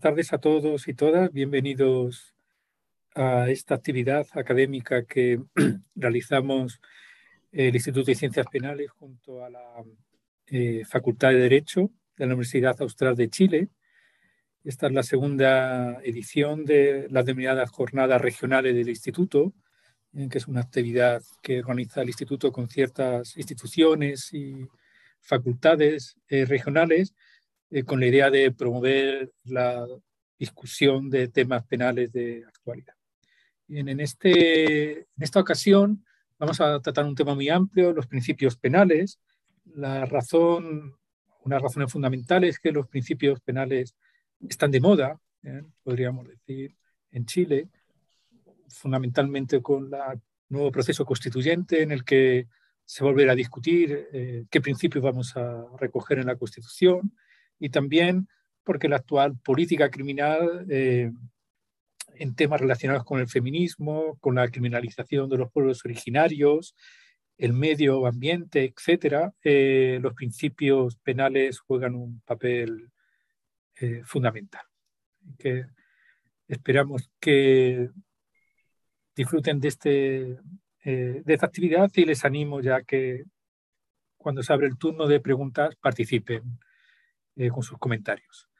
Buenas tardes a todos y todas. Bienvenidos a esta actividad académica que realizamos el Instituto de Ciencias Penales junto a la eh, Facultad de Derecho de la Universidad Austral de Chile. Esta es la segunda edición de las denominadas jornadas regionales del Instituto, que es una actividad que organiza el Instituto con ciertas instituciones y facultades eh, regionales eh, con la idea de promover la discusión de temas penales de actualidad. En, en, este, en esta ocasión vamos a tratar un tema muy amplio, los principios penales. La razón, una razón fundamental es que los principios penales están de moda, ¿eh? podríamos decir, en Chile, fundamentalmente con el nuevo proceso constituyente en el que se volverá a discutir eh, qué principios vamos a recoger en la Constitución y también porque la actual política criminal eh, en temas relacionados con el feminismo, con la criminalización de los pueblos originarios, el medio ambiente, etcétera, eh, los principios penales juegan un papel eh, fundamental. Que esperamos que disfruten de, este, de esta actividad y les animo ya que cuando se abre el turno de preguntas participen eh, con sus comentarios.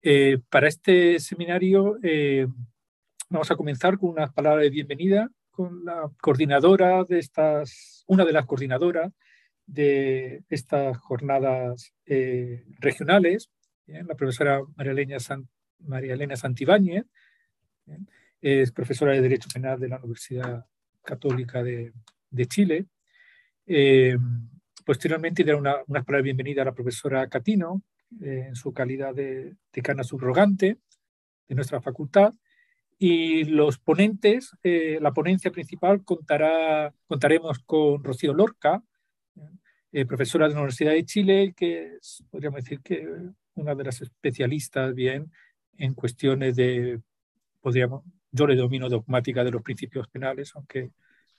Eh, para este seminario eh, vamos a comenzar con unas palabras de bienvenida con la coordinadora de estas, una de las coordinadoras de estas jornadas regionales, la profesora María Elena, María Elena Santibáñez, es profesora de Derecho Penal de la Universidad Católica de, Chile. posteriormente, dará una, unas palabras de bienvenida a la profesora Catino, eh, en su calidad de decana subrogante de nuestra facultad. Y los ponentes, eh, la ponencia principal contará, contaremos con Rocío Lorca, eh, profesora de la Universidad de Chile, que es, podríamos decir que una de las especialistas bien en cuestiones de, podríamos, yo le domino dogmática de los principios penales, aunque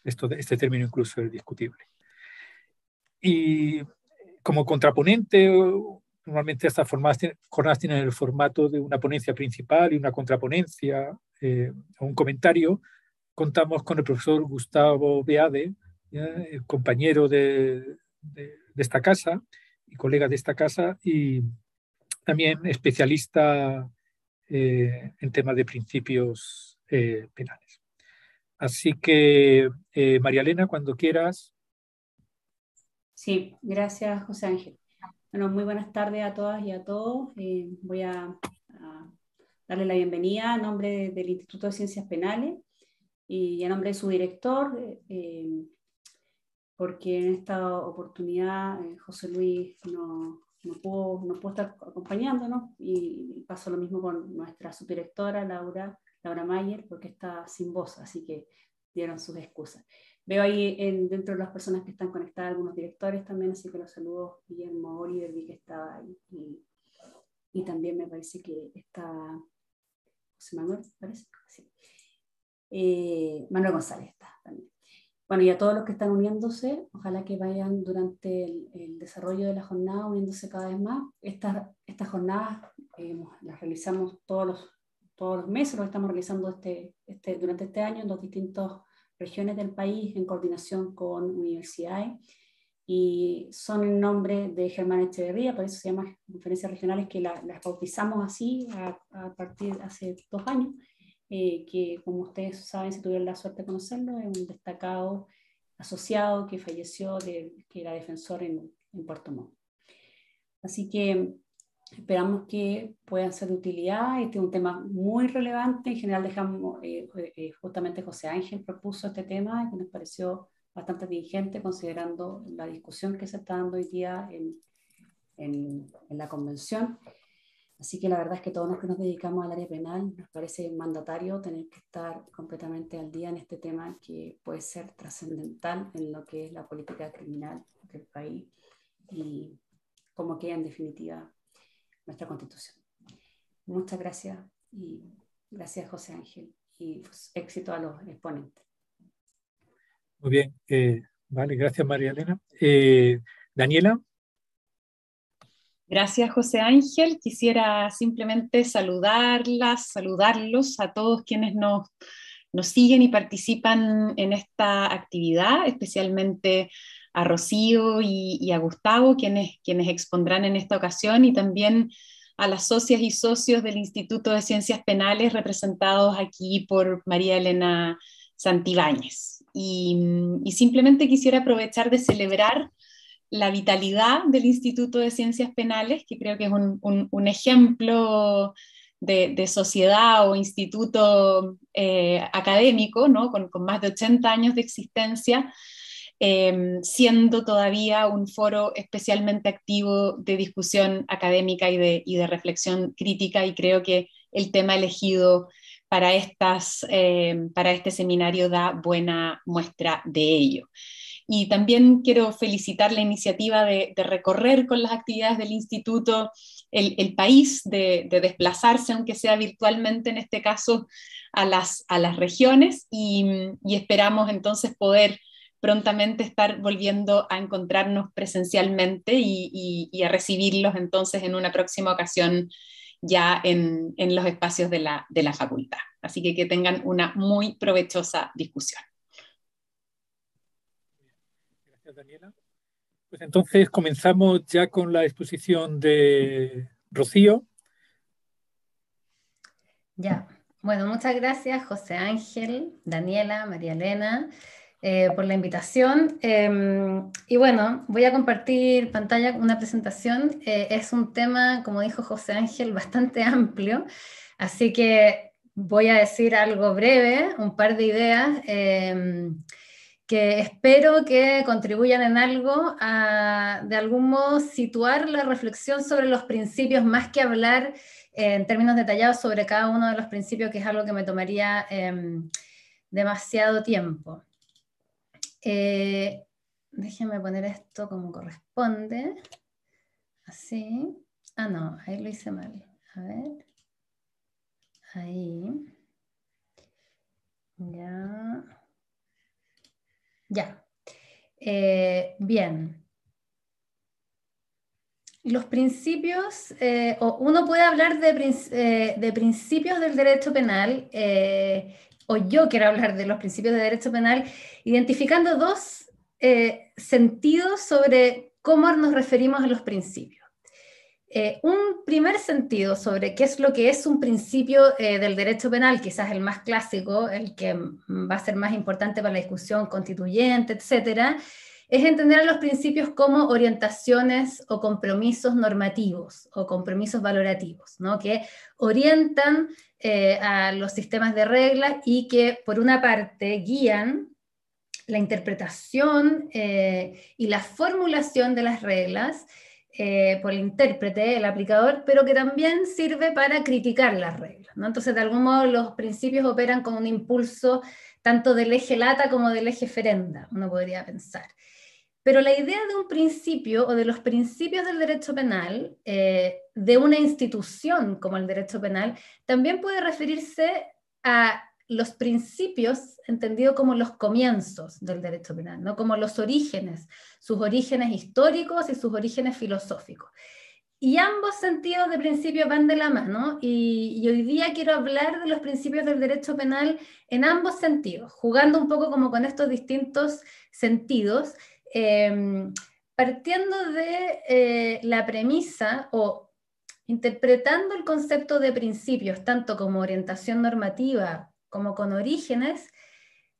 esto, este término incluso es discutible. Y como contraponente, Normalmente estas jornadas tienen el formato de una ponencia principal y una contraponencia eh, o un comentario. Contamos con el profesor Gustavo Beade, compañero de, esta casa y colega de esta casa y también especialista eh, en temas de principios eh, penales. Así que, María Elena, cuando quieras. Sí, gracias, José Ángel. Bueno, muy buenas tardes a todas y a todos. Eh, voy a, darle la bienvenida a nombre del Instituto de Ciencias Penales y a nombre de su director, eh, porque en esta oportunidad eh, José Luis no, no, pudo, no pudo estar acompañándonos y pasó lo mismo con nuestra subdirectora Laura, Laura Mayer, porque está sin voz, así que dieron sus excusas. Veo ahí en, dentro de las personas que están conectadas algunos directores también, así que los saludo. Guillermo Oliver, vi que estaba ahí. Y, también me parece que está José Manuel, parece. Manuel González está también. Bueno, y a todos los que están uniéndose, ojalá que vayan durante el, desarrollo de la jornada uniéndose cada vez más. Estas esta jornadas las realizamos todos los, todos los meses, lo estamos realizando este, este, durante este año en las distintas regiones del país en coordinación con universidades y son en nombre de Germán Echeverría, por eso se llaman conferencias regionales que las bautizamos así a, a, partir hace dos años, eh, que como ustedes saben, si tuvieron la suerte de conocerlo, es un destacado asociado que falleció, de, que era defensor en, en Puerto Montt. Así que esperamos que puedan ser de utilidad. Este es un tema muy relevante. En general, dejamos, eh, eh, justamente José Ángel propuso este tema que nos pareció bastante vigente considerando la discusión que se está dando hoy día en, en, la convención. Así que la verdad es que todos los que nos dedicamos al área penal nos parece mandatario tener que estar completamente al día en este tema que puede ser trascendental en lo que es la política criminal del país y como queda en definitiva nuestra constitución. Muchas gracias y gracias José Ángel y pues, éxito a los exponentes. Muy bien, eh, vale, gracias María Elena. Eh, Daniela. Gracias José Ángel. Quisiera simplemente saludarlas, saludarlos a todos quienes nos, nos siguen y participan en esta actividad, especialmente a Rocío y, a Gustavo, quienes, quienes expondrán en esta ocasión, y también a las socias y socios del Instituto de Ciencias Penales representados aquí por María Elena Santibáñez. Y, simplemente quisiera aprovechar de celebrar la vitalidad del Instituto de Ciencias Penales, que creo que es un, ejemplo de, sociedad o instituto eh, académico, ¿no? con, con, más de 80 años de existencia, Em, siendo todavía un foro especialmente activo de discusión académica y de, reflexión crítica y creo que el tema elegido para, estas, em, para este seminario da buena muestra de ello. Y también quiero felicitar la iniciativa de, recorrer con las actividades del instituto el, país, de, desplazarse, aunque sea virtualmente en este caso, a las, a las regiones y esperamos entonces poder prontamente estar volviendo a encontrarnos presencialmente y, a recibirlos entonces en una próxima ocasión ya en, los espacios de la, de la facultad. Así que que tengan una muy provechosa discusión. Gracias, Daniela. Pues entonces comenzamos ya con la exposición de Rocío. Ya, bueno, muchas gracias José Ángel, Daniela, María Elena. Eh, por la invitación. Em, y bueno, voy a compartir pantalla una presentación. Eh, es un tema, como dijo José Ángel, bastante amplio, así que voy a decir algo breve, un par de ideas em, que espero que contribuyan en algo a, de algún modo, situar la reflexión sobre los principios, más que hablar en términos detallados sobre cada uno de los principios, que es algo que me tomaría em, demasiado tiempo. Eh, déjenme poner esto como corresponde. Así. Ah, no, ahí lo hice mal. A ver. Ahí. Ya. Ya. Eh, bien. Los principios, eh, o uno puede hablar de, de, principios del derecho penal o yo quiero hablar de los principios de derecho penal, identificando dos eh, sentidos sobre cómo nos referimos a los principios. Eh, un primer sentido sobre qué es lo que es un principio eh, del derecho penal, quizás el más clásico, el que va a ser más importante para la discusión constituyente, etcétera, es entender a los principios como orientaciones o compromisos normativos o compromisos valorativos, ¿no? que orientan eh, a los sistemas de reglas y que por una parte guían la interpretación eh, y la formulación de las reglas eh, por el intérprete, el aplicador, pero que también sirve para criticar las reglas. ¿no? Entonces, de algún modo, los principios operan con un impulso tanto del eje lata como del eje ferenda, uno podría pensar. Pero la idea de un principio o de los principios del derecho penal, eh, de una institución como el derecho penal, también puede referirse a los principios entendido como los comienzos del derecho penal, ¿no? como los orígenes, sus orígenes históricos y sus orígenes filosóficos. Y ambos sentidos de principio van de la mano y, hoy día quiero hablar de los principios del derecho penal en ambos sentidos, jugando un poco como con estos distintos sentidos, em, partiendo de eh, la premisa o interpretando el concepto de principios, tanto como orientación normativa como con orígenes,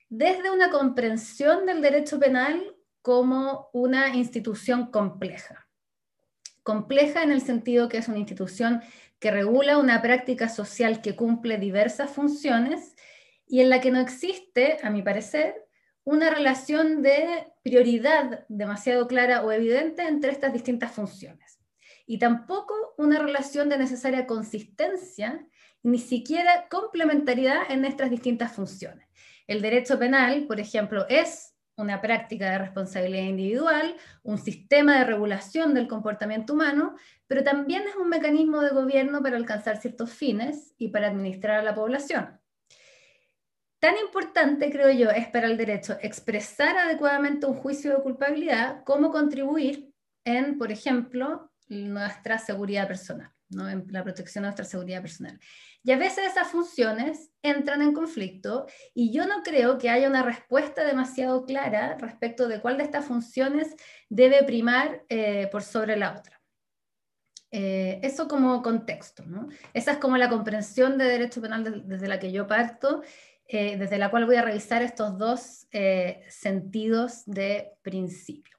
desde una comprensión del derecho penal como una institución compleja. Compleja en el sentido que es una institución que regula una práctica social que cumple diversas funciones y en la que no existe, a mi parecer, una relación de prioridad demasiado clara o evidente entre estas distintas funciones. Y tampoco una relación de necesaria consistencia ni siquiera complementariedad en nuestras distintas funciones. El derecho penal, por ejemplo, es una práctica de responsabilidad individual, un sistema de regulación del comportamiento humano, pero también es un mecanismo de gobierno para alcanzar ciertos fines y para administrar a la población. Tan importante, creo yo, es para el derecho expresar adecuadamente un juicio de culpabilidad como contribuir en, por ejemplo, nuestra seguridad personal, ¿no? en la protección de nuestra seguridad personal. Y a veces esas funciones entran en conflicto y yo no creo que haya una respuesta demasiado clara respecto de cuál de estas funciones debe primar eh, por sobre la otra. Eh, eso como contexto, ¿no? Esa es como la comprensión de derecho penal desde la que yo parto, eh, desde la cual voy a revisar estos dos sentidos de principio.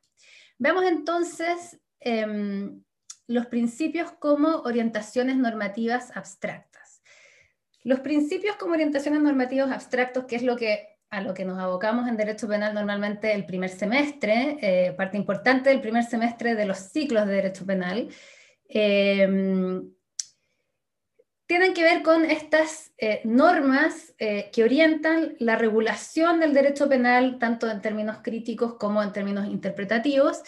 Vemos entonces em, los principios como orientaciones normativas abstractas. Los principios como orientaciones normativas abstractos, que es lo que a lo que nos abocamos en derecho penal normalmente el primer semestre, eh, parte importante del primer semestre de los ciclos de derecho penal, eh, tienen que ver con estas eh, normas que orientan la regulación del derecho penal, tanto en términos críticos como en términos interpretativos.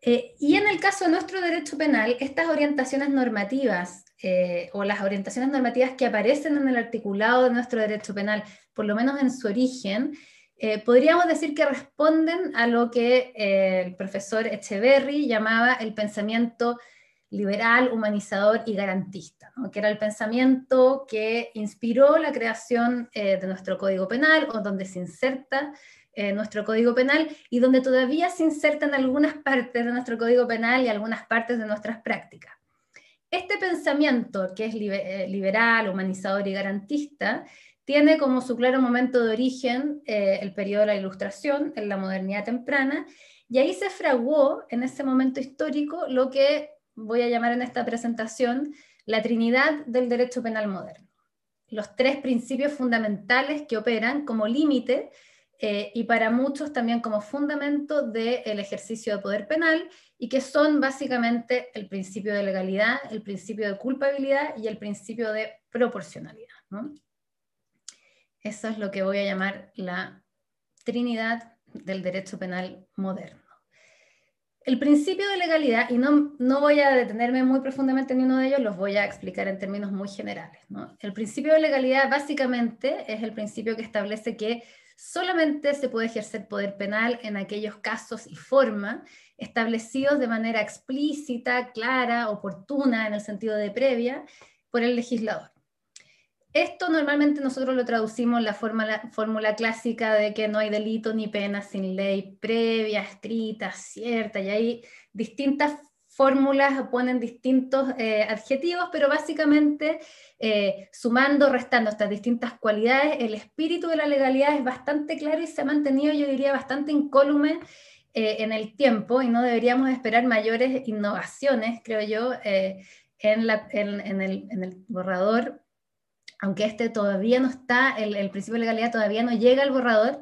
y en el caso de nuestro derecho penal, estas orientaciones normativas eh, o las orientaciones normativas que aparecen en el articulado de nuestro derecho penal, por lo menos en su origen, eh, podríamos decir que responden a lo que eh, el profesor Echeverry llamaba el pensamiento liberal, humanizador y garantista, que era el pensamiento que inspiró la creación de nuestro Código Penal o donde se inserta nuestro Código Penal y donde todavía se insertan algunas partes de nuestro Código Penal y algunas partes de nuestras prácticas. Este pensamiento, que es eh, liberal, humanizador y garantista, tiene como su claro momento de origen eh, el periodo de la Ilustración, en la modernidad temprana, y ahí se fraguó en ese momento histórico lo que voy a llamar en esta presentación la Trinidad del Derecho Penal Moderno. Los tres principios fundamentales que operan como límite eh, y para muchos también como fundamento del ejercicio de poder penal y que son básicamente el principio de legalidad, el principio de culpabilidad y el principio de proporcionalidad. Eso es lo que voy a llamar la Trinidad del derecho penal moderno. El principio de legalidad, y no, no voy a detenerme muy profundamente en uno de ellos, los voy a explicar en términos muy generales. El principio de legalidad básicamente es el principio que establece que solamente se puede ejercer poder penal en aquellos casos y forma establecidos de manera explícita, clara, oportuna, en el sentido de previa, por el legislador. Esto normalmente nosotros lo traducimos en la fórmula, clásica de que no hay delito ni pena sin ley previa, escrita, cierta, y hay distintas fórmulas ponen distintos eh, adjetivos, pero básicamente eh, sumando, restando estas distintas cualidades, el espíritu de la legalidad es bastante claro y se ha mantenido, yo diría, bastante incólume eh, en el tiempo y no deberíamos esperar mayores innovaciones, creo yo, en, el, borrador, aunque este todavía no está, el, principio de legalidad todavía no llega al borrador,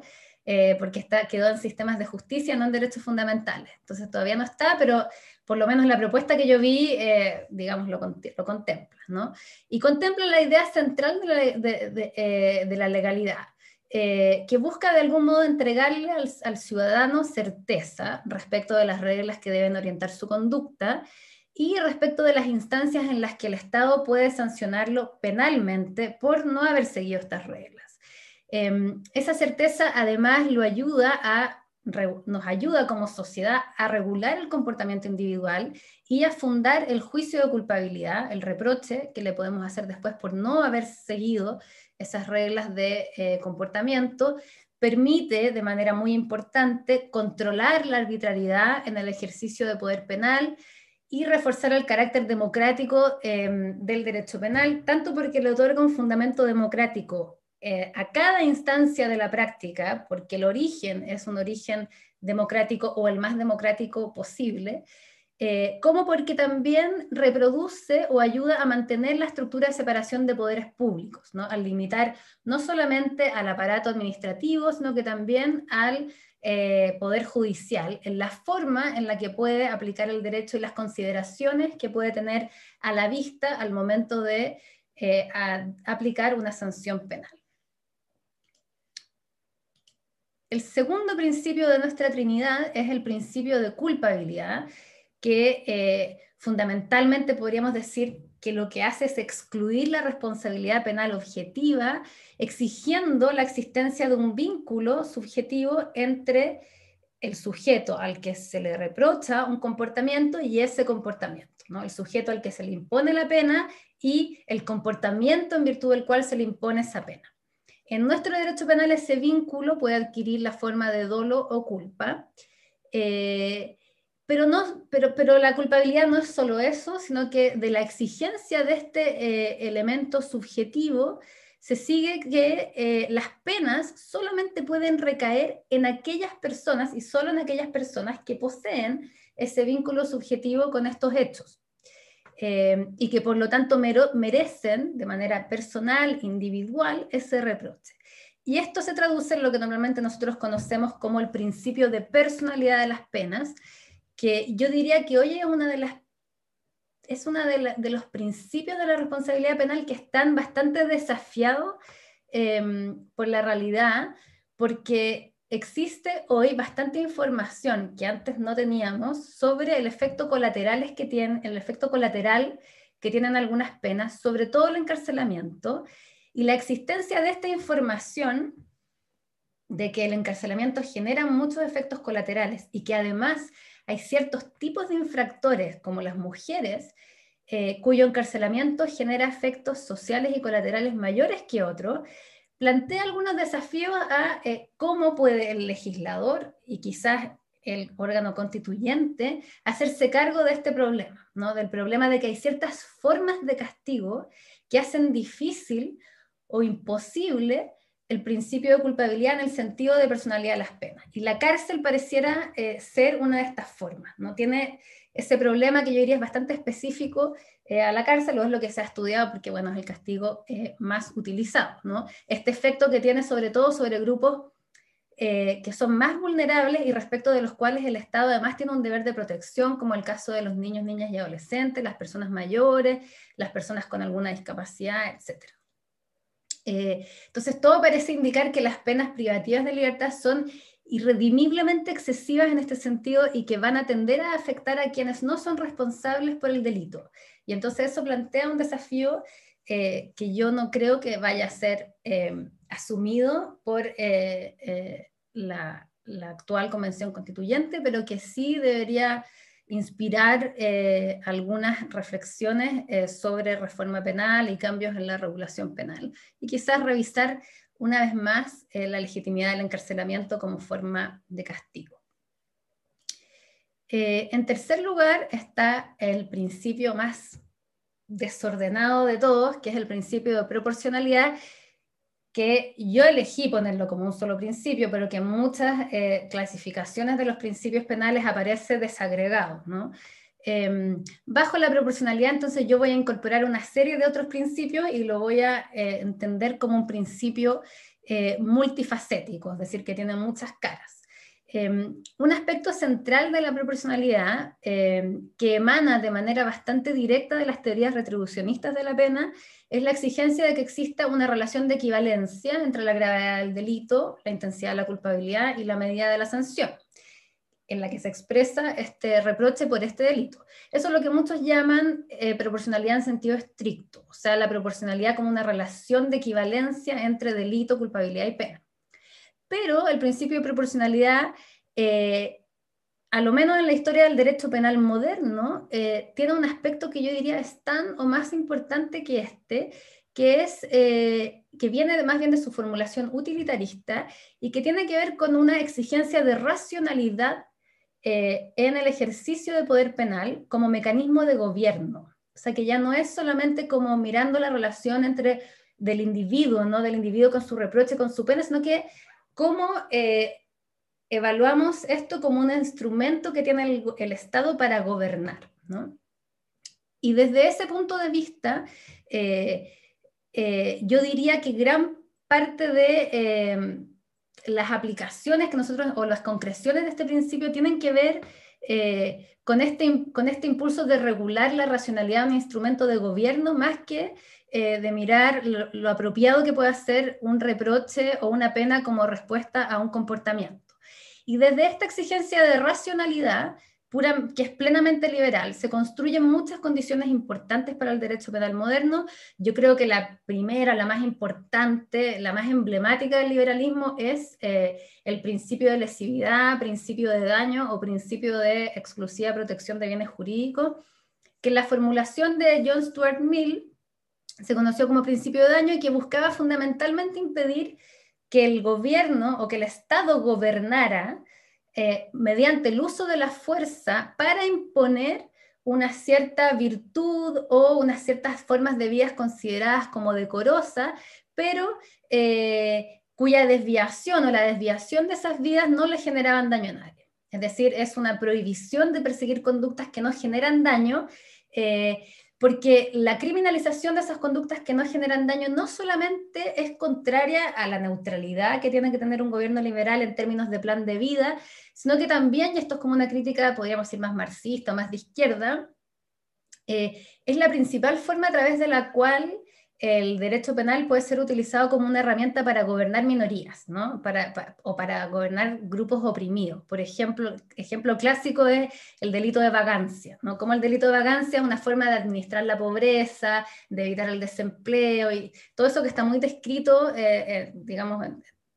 porque está, quedó en sistemas de justicia, no en derechos fundamentales. Entonces todavía no está, pero por lo menos la propuesta que yo vi, eh, digamos, lo, lo, contempla, ¿no? Y contempla la idea central de la, eh, legalidad. eh, que busca de algún modo entregarle al, ciudadano certeza respecto de las reglas que deben orientar su conducta y respecto de las instancias en las que el Estado puede sancionarlo penalmente por no haber seguido estas reglas. Em, esa certeza además lo ayuda a nos ayuda como sociedad a regular el comportamiento individual y a fundar el juicio de culpabilidad, el reproche que le podemos hacer después por no haber seguido esas reglas de eh, comportamiento, permite de manera muy importante controlar la arbitrariedad en el ejercicio de poder penal y reforzar el carácter democrático em, del derecho penal, tanto porque le otorga un fundamento democrático eh, a cada instancia de la práctica, porque el origen es un origen democrático o el más democrático posible, eh, como porque también reproduce o ayuda a mantener la estructura de separación de poderes públicos, ¿no? al limitar no solamente al aparato administrativo, sino que también al eh, poder judicial, en la forma en la que puede aplicar el derecho y las consideraciones que puede tener a la vista al momento de aplicar una sanción penal. El segundo principio de nuestra Trinidad es el principio de culpabilidad, que eh, fundamentalmente podríamos decir que lo que hace es excluir la responsabilidad penal objetiva, exigiendo la existencia de un vínculo subjetivo entre el sujeto al que se le reprocha un comportamiento y ese comportamiento, ¿no? el sujeto al que se le impone la pena y el comportamiento en virtud del cual se le impone esa pena. En nuestro derecho penal ese vínculo puede adquirir la forma de dolo o culpa, eh, pero, no, pero, pero, la culpabilidad no es solo eso, sino que de la exigencia de este eh, elemento subjetivo se sigue que eh, las penas solamente pueden recaer en aquellas personas y solo en aquellas personas que poseen ese vínculo subjetivo con estos hechos. Eh, y que por lo tanto merecen de manera personal, individual, ese reproche. Y esto se traduce en lo que normalmente nosotros conocemos como el principio de personalidad de las penas, que yo diría que hoy es una de las es uno de, los principios de la responsabilidad penal que están bastante desafiados em, por la realidad, porque existe hoy bastante información que antes no teníamos sobre el efecto colaterales que tienen, el efecto colateral que tienen algunas penas, sobre todo el encarcelamiento, y la existencia de esta información de que el encarcelamiento genera muchos efectos colaterales y que además hay ciertos tipos de infractores, como las mujeres, eh, cuyo encarcelamiento genera efectos sociales y colaterales mayores que otros, plantea algunos desafíos a eh, cómo puede el legislador y quizás el órgano constituyente hacerse cargo de este problema, ¿no? del problema de que hay ciertas formas de castigo que hacen difícil o imposible el principio de culpabilidad en el sentido de personalidad de las penas. Y la cárcel pareciera eh, ser una de estas formas. ¿no? Tiene ese problema que yo diría es bastante específico eh, a la cárcel, o es lo que se ha estudiado porque, bueno, es el castigo eh, más utilizado, ¿no? Este efecto que tiene sobre todo sobre grupos que son más vulnerables y respecto de los cuales el Estado además tiene un deber de protección, como el caso de los niños, niñas y adolescentes, las personas mayores, las personas con alguna discapacidad, etc. entonces, todo parece indicar que las penas privativas de libertad son irredimiblemente excesivas en este sentido y que van a tender a afectar a quienes no son responsables por el delito. Y entonces eso plantea un desafío eh, que yo no creo que vaya a ser eh, asumido por eh, la, la, actual convención constituyente, pero que sí debería inspirar algunas reflexiones sobre reforma penal y cambios en la regulación penal. Y quizás revisar una vez más la legitimidad del encarcelamiento como forma de castigo. Eh, en tercer lugar está el principio más desordenado de todos, que es el principio de proporcionalidad, que yo elegí ponerlo como un solo principio, pero que en muchas eh, clasificaciones de los principios penales aparece desagregado. Em, bajo la proporcionalidad, entonces yo voy a incorporar una serie de otros principios y lo voy a eh, entender como un principio multifacético, es decir, que tiene muchas caras. Em, un aspecto central de la proporcionalidad, em, que emana de manera bastante directa de las teorías retribucionistas de la pena, es la exigencia de que exista una relación de equivalencia entre la gravedad del delito, la intensidad de la culpabilidad y la medida de la sanción, en la que se expresa este reproche por este delito. Eso es lo que muchos llaman eh, proporcionalidad en sentido estricto, o sea, la proporcionalidad como una relación de equivalencia entre delito, culpabilidad y pena pero el principio de proporcionalidad, eh, a lo menos en la historia del derecho penal moderno, eh, tiene un aspecto que yo diría es tan o más importante que este, que es eh, que viene más bien de su formulación utilitarista y que tiene que ver con una exigencia de racionalidad en el ejercicio de poder penal como mecanismo de gobierno. O sea, que ya no es solamente como mirando la relación entre del individuo, ¿no? Del individuo con su reproche, con su pena, sino que ¿Cómo eh, evaluamos esto como un instrumento que tiene el, Estado para gobernar? Y desde ese punto de vista, eh, eh, yo diría que gran parte de las aplicaciones que nosotros, o las concreciones de este principio tienen que ver con, este, con este impulso de regular la racionalidad de un instrumento de gobierno más que eh, de mirar lo, apropiado que puede ser un reproche o una pena como respuesta a un comportamiento. Y desde esta exigencia de racionalidad, pura, que es plenamente liberal, se construyen muchas condiciones importantes para el derecho penal moderno. Yo creo que la primera, la más importante, la más emblemática del liberalismo es eh, el principio de lesividad, principio de daño o principio de exclusiva protección de bienes jurídicos, que la formulación de John Stuart Mill se conoció como principio de daño y que buscaba fundamentalmente impedir que el gobierno o que el Estado gobernara eh, mediante el uso de la fuerza para imponer una cierta virtud o unas ciertas formas de vías consideradas como decorosas, pero eh, cuya desviación o la desviación de esas vidas no le generaban daño a nadie. Es decir, es una prohibición de perseguir conductas que no generan daño, eh, porque la criminalización de esas conductas que no generan daño no solamente es contraria a la neutralidad que tiene que tener un gobierno liberal en términos de plan de vida, sino que también, y esto es como una crítica, podríamos decir, más marxista más de izquierda, eh, es la principal forma a través de la cual el derecho penal puede ser utilizado como una herramienta para gobernar minorías, ¿no? O para gobernar grupos oprimidos. Por ejemplo, ejemplo clásico es el delito de vagancia, ¿no? Como el delito de vagancia es una forma de administrar la pobreza, de evitar el desempleo y todo eso que está muy descrito, eh, eh, digamos,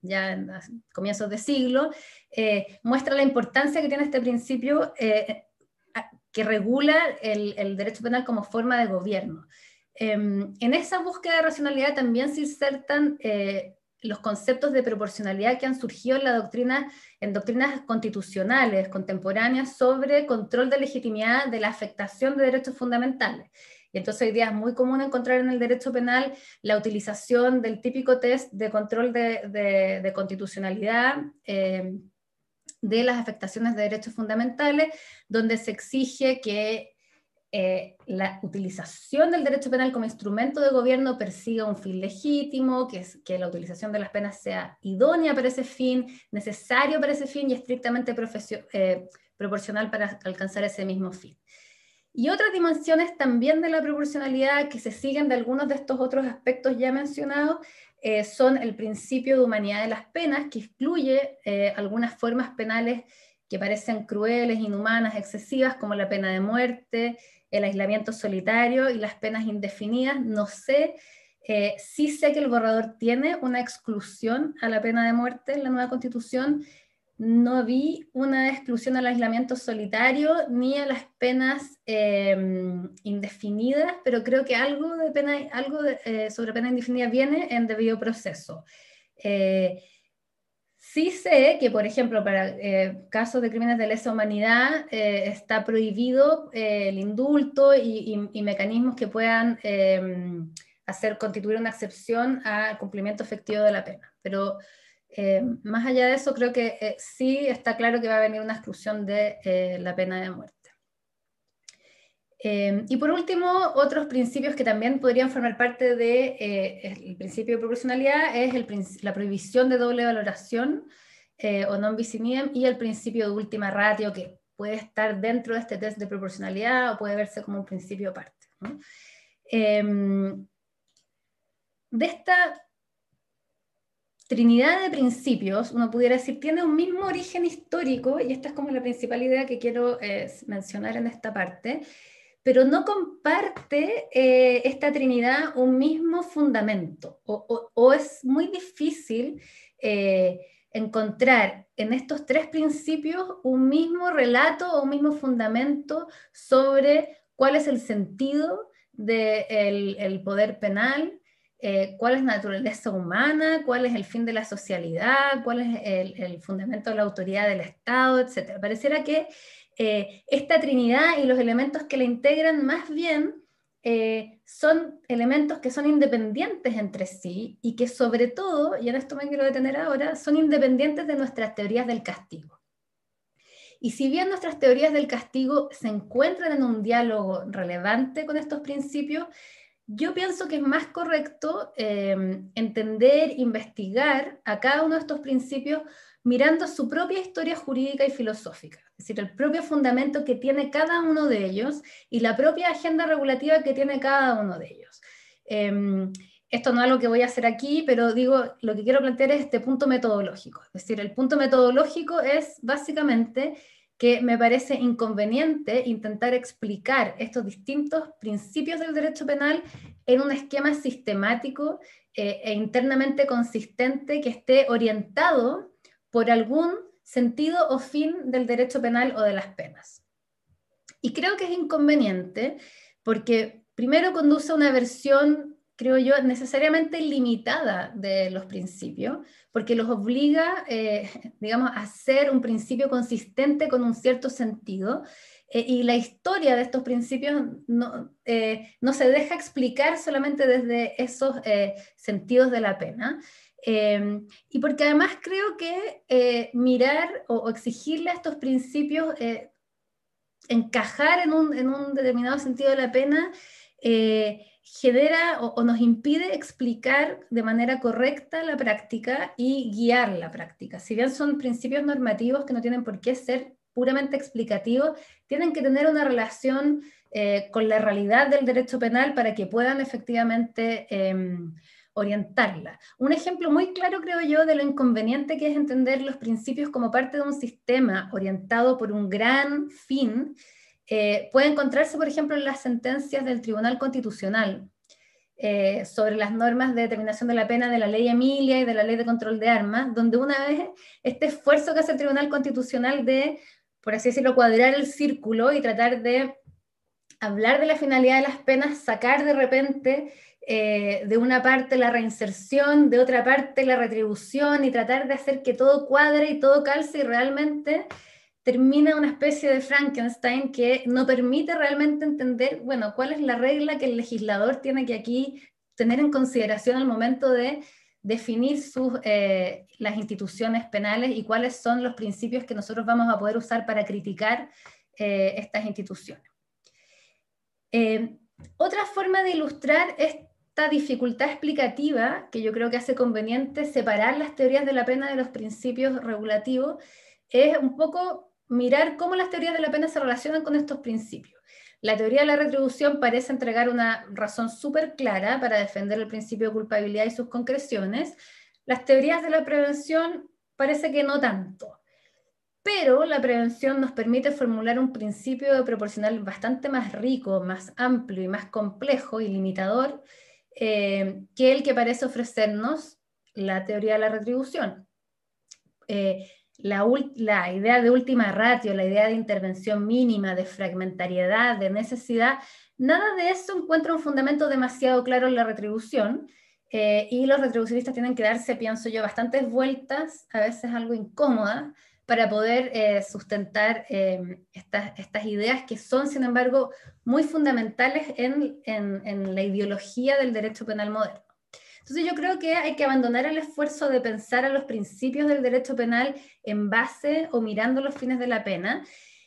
ya en comienzos de siglo, eh, muestra la importancia que tiene este principio que regula el derecho penal como forma de gobierno. Em, en esa búsqueda de racionalidad también se insertan eh, los conceptos de proporcionalidad que han surgido en la doctrina, en doctrinas constitucionales contemporáneas sobre control de legitimidad de la afectación de derechos fundamentales. Y entonces hoy día es muy común encontrar en el derecho penal la utilización del típico test de control de, constitucionalidad em, de las afectaciones de derechos fundamentales, donde se exige que eh, la utilización del derecho penal como instrumento de gobierno persiga un fin legítimo, que, es, que la utilización de las penas sea idónea para ese fin, necesario para ese fin y estrictamente eh, proporcional para alcanzar ese mismo fin. Y otras dimensiones también de la proporcionalidad que se siguen de algunos de estos otros aspectos ya mencionados eh, son el principio de humanidad de las penas, que excluye algunas formas penales que parecen crueles, inhumanas, excesivas, como la pena de muerte, el aislamiento solitario y las penas indefinidas. No sé, eh, sí sé que el borrador tiene una exclusión a la pena de muerte en la nueva constitución. No vi una exclusión al aislamiento solitario ni a las penas em, indefinidas, pero creo que algo, de pena, algo eh, sobre pena indefinida viene en debido proceso. Eh, Sí sé que, por ejemplo, para eh, casos de crímenes de lesa humanidad eh, está prohibido eh, el indulto y, mecanismos que puedan em, hacer constituir una excepción al cumplimiento efectivo de la pena. Pero más allá de eso, creo que sí está claro que va a venir una exclusión de la pena de muerte. Em, y por último, otros principios que también podrían formar parte del de, eh, principio de proporcionalidad es la prohibición de doble valoración o non bis in idem, y el principio de última ratio, que puede estar dentro de este test de proporcionalidad o puede verse como un principio aparte. Em, de esta trinidad de principios, uno pudiera decir, tiene un mismo origen histórico, y esta es como la principal idea que quiero eh, mencionar en esta parte, pero no comparte eh, esta trinidad un mismo fundamento, o, es muy difícil eh, encontrar en estos tres principios un mismo relato o un mismo fundamento sobre cuál es el sentido del poder penal, eh, cuál es la naturaleza humana, cuál es el fin de la socialidad, cuál es el, fundamento de la autoridad del Estado, etc. Pareciera que eh, esta trinidad y los elementos que la integran más bien eh, son elementos que son independientes entre sí y que sobre todo, y en esto me quiero detener ahora, son independientes de nuestras teorías del castigo. Y si bien nuestras teorías del castigo se encuentran en un diálogo relevante con estos principios, yo pienso que es más correcto em, entender, investigar a cada uno de estos principios mirando su propia historia jurídica y filosófica, es decir, el propio fundamento que tiene cada uno de ellos y la propia agenda regulativa que tiene cada uno de ellos. Em, esto no es lo que voy a hacer aquí, pero digo, lo que quiero plantear es este punto metodológico. Es decir, el punto metodológico es básicamente que me parece inconveniente intentar explicar estos distintos principios del derecho penal en un esquema sistemático eh, e internamente consistente que esté orientado por algún sentido o fin del derecho penal o de las penas. Y creo que es inconveniente porque primero conduce a una versión creo yo, necesariamente limitada de los principios, porque los obliga, eh, digamos, a ser un principio consistente con un cierto sentido. Eh, y la historia de estos principios no, eh, no, se deja explicar solamente desde esos sentidos de la pena. Y porque además creo que mirar o, exigirle a estos principios encajar en un, en un, determinado sentido de la pena genera o, nos impide explicar de manera correcta la práctica y guiar la práctica. Si bien son principios normativos que no tienen por qué ser puramente explicativos, tienen que tener una relación eh, con la realidad del derecho penal para que puedan efectivamente em, orientarla. Un ejemplo muy claro, creo yo, de lo inconveniente que es entender los principios como parte de un sistema orientado por un gran fin eh, puede encontrarse, por ejemplo, en las sentencias del Tribunal Constitucional eh, sobre las normas de determinación de la pena de la ley Emilia y de la ley de control de armas, donde una vez este esfuerzo que hace el Tribunal Constitucional de, por así decirlo, cuadrar el círculo y tratar de hablar de la finalidad de las penas, sacar de repente eh, de una parte la reinserción, de otra parte la retribución y tratar de hacer que todo cuadre y todo calce y realmente termina una especie de Frankenstein que no permite realmente entender, bueno, cuál es la regla que el legislador tiene que aquí tener en consideración al momento de definir sus, eh, las instituciones penales y cuáles son los principios que nosotros vamos a poder usar para criticar eh, estas instituciones. Otra forma de ilustrar esta dificultad explicativa, que yo creo que hace conveniente separar las teorías de la pena de los principios regulativos, es un poco mirar cómo las teorías de la pena se relacionan con estos principios. La teoría de la retribución parece entregar una razón súper clara para defender el principio de culpabilidad y sus concreciones. Las teorías de la prevención parece que no tanto. Pero la prevención nos permite formular un principio proporcional bastante más rico, más amplio y más complejo y limitador eh, que el que parece ofrecernos la teoría de la retribución. Eh, la, idea de última ratio, la idea de intervención mínima, de fragmentariedad, de necesidad, nada de eso encuentra un fundamento demasiado claro en la retribución. Eh, y los retribucionistas tienen que darse, pienso yo, bastantes vueltas, a veces algo incómodas, para poder eh, sustentar eh, estas, ideas que son, sin embargo, muy fundamentales en, en la ideología del derecho penal moderno. Entonces yo creo que hay que abandonar el esfuerzo de pensar a los principios del derecho penal en base o mirando los fines de la pena.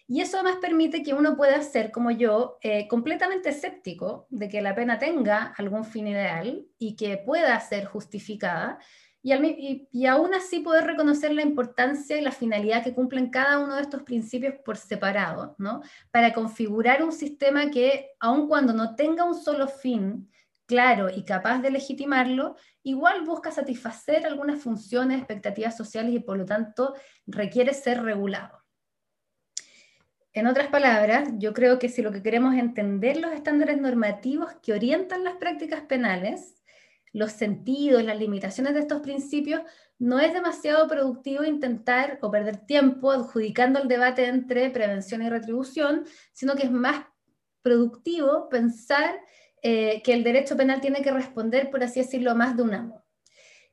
Y eso además permite que uno pueda ser, como yo, eh, completamente escéptico de que la pena tenga algún fin ideal y que pueda ser justificada, y, y, aún así poder reconocer la importancia y la finalidad que cumplen cada uno de estos principios por separado, ¿no? Para configurar un sistema que, aun cuando no tenga un solo fin claro y capaz de legitimarlo, igual busca satisfacer algunas funciones, expectativas sociales y por lo tanto requiere ser regulado. En otras palabras, yo creo que si lo que queremos es entender los estándares normativos que orientan las prácticas penales, los sentidos, las limitaciones de estos principios, no es demasiado productivo intentar o perder tiempo adjudicando el debate entre prevención y retribución, sino que es más productivo pensar eh, que el derecho penal tiene que responder, por así decirlo, más de un amo.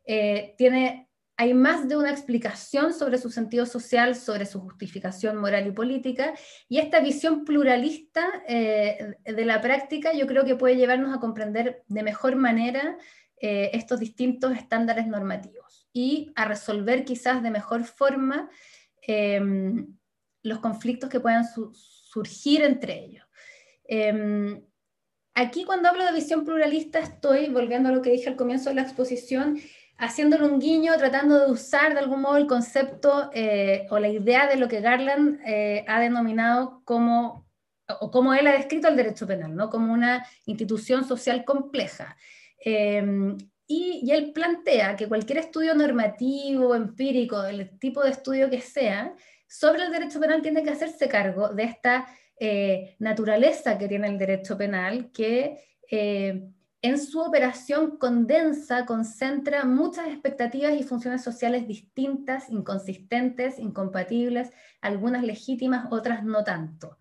Eh, tiene, hay más de una explicación sobre su sentido social, sobre su justificación moral y política, y esta visión pluralista eh, de la práctica yo creo que puede llevarnos a comprender de mejor manera eh, estos distintos estándares normativos y a resolver quizás de mejor forma em, los conflictos que puedan surgir entre ellos. Em, aquí cuando hablo de visión pluralista estoy, volviendo a lo que dije al comienzo de la exposición, haciéndole un guiño, tratando de usar de algún modo el concepto eh, o la idea de lo que Garland eh, ha denominado como, o como él ha descrito el derecho penal, ¿no? como una institución social compleja. Em, y, él plantea que cualquier estudio normativo, empírico, del tipo de estudio que sea, sobre el derecho penal tiene que hacerse cargo de esta eh, naturaleza que tiene el derecho penal, que eh, en su operación condensa, concentra muchas expectativas y funciones sociales distintas, inconsistentes, incompatibles, algunas legítimas, otras no tanto.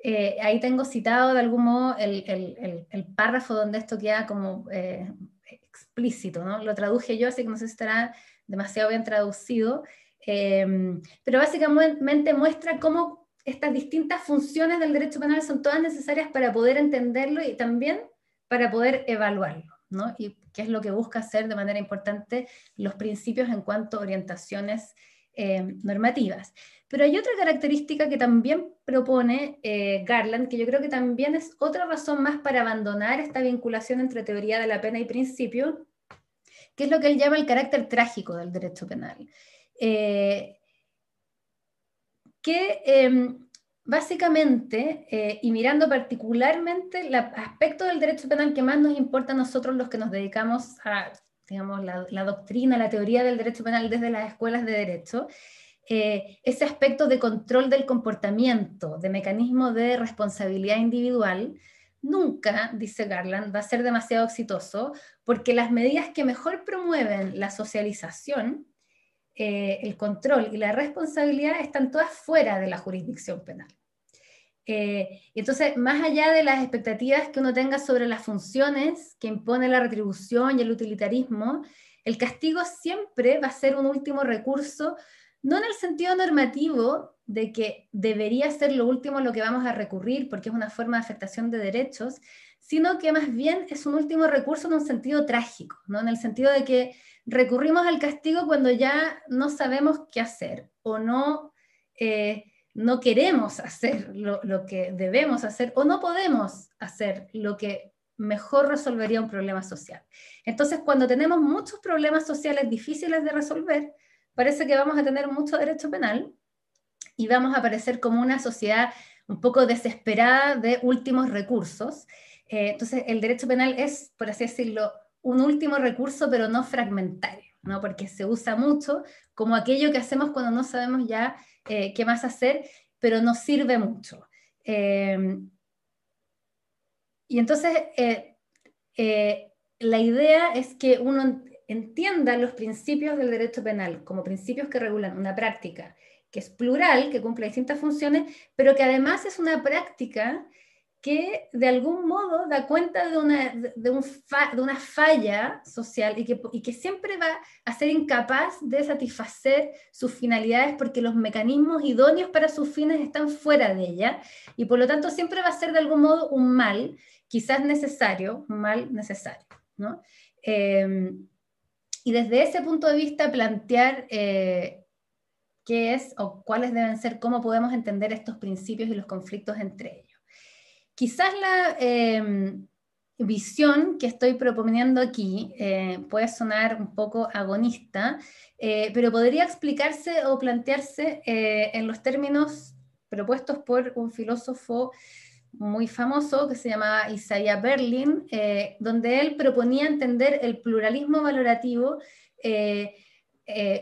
Eh, ahí tengo citado de algún modo el, párrafo donde esto queda como eh, explícito, ¿no? Lo traduje yo, así que no sé si estará demasiado bien traducido, em, pero básicamente muestra cómo estas distintas funciones del derecho penal son todas necesarias para poder entenderlo y también para poder evaluarlo, ¿no? Y qué es lo que busca hacer de manera importante los principios en cuanto a orientaciones em, normativas. Pero hay otra característica que también propone eh, Garland, que yo creo que también es otra razón más para abandonar esta vinculación entre teoría de la pena y principio, que es lo que él llama el carácter trágico del derecho penal. Eh, que em, básicamente, eh, y mirando particularmente el aspecto del derecho penal que más nos importa a nosotros los que nos dedicamos a digamos, la, doctrina, la teoría del derecho penal desde las escuelas de derecho, eh, ese aspecto de control del comportamiento, de mecanismo de responsabilidad individual, nunca, dice Garland, va a ser demasiado exitoso porque las medidas que mejor promueven la socialización, eh, el control y la responsabilidad están todas fuera de la jurisdicción penal. Eh, entonces, más allá de las expectativas que uno tenga sobre las funciones que impone la retribución y el utilitarismo, el castigo siempre va a ser un último recurso no en el sentido normativo de que debería ser lo último a lo que vamos a recurrir porque es una forma de afectación de derechos, sino que más bien es un último recurso en un sentido trágico, ¿no? en el sentido de que recurrimos al castigo cuando ya no sabemos qué hacer o no, eh, no queremos hacer lo, que debemos hacer o no podemos hacer lo que mejor resolvería un problema social. Entonces, cuando tenemos muchos problemas sociales difíciles de resolver, parece que vamos a tener mucho derecho penal y vamos a aparecer como una sociedad un poco desesperada de últimos recursos. Eh, entonces, el derecho penal es, por así decirlo, un último recurso, pero no fragmentario, ¿no? porque se usa mucho como aquello que hacemos cuando no sabemos ya eh, qué más hacer, pero no sirve mucho. Eh, y entonces, la idea es que uno entienda los principios del derecho penal como principios que regulan una práctica que es plural, que cumple distintas funciones, pero que además es una práctica que de algún modo da cuenta de una, de, un de una falla social y que, y que siempre va a ser incapaz de satisfacer sus finalidades porque los mecanismos idóneos para sus fines están fuera de ella y por lo tanto siempre va a ser de algún modo un mal, quizás necesario, un mal necesario. ¿no? Eh, y desde ese punto de vista plantear eh, qué es o cuáles deben ser, cómo podemos entender estos principios y los conflictos entre ellos. Quizás la, em, visión que estoy proponiendo aquí eh, puede sonar un poco agonista, eh, pero podría explicarse o plantearse eh, en los términos propuestos por un filósofo muy famoso que se llama Isaiah Berlin, donde él proponía entender el pluralismo valorativo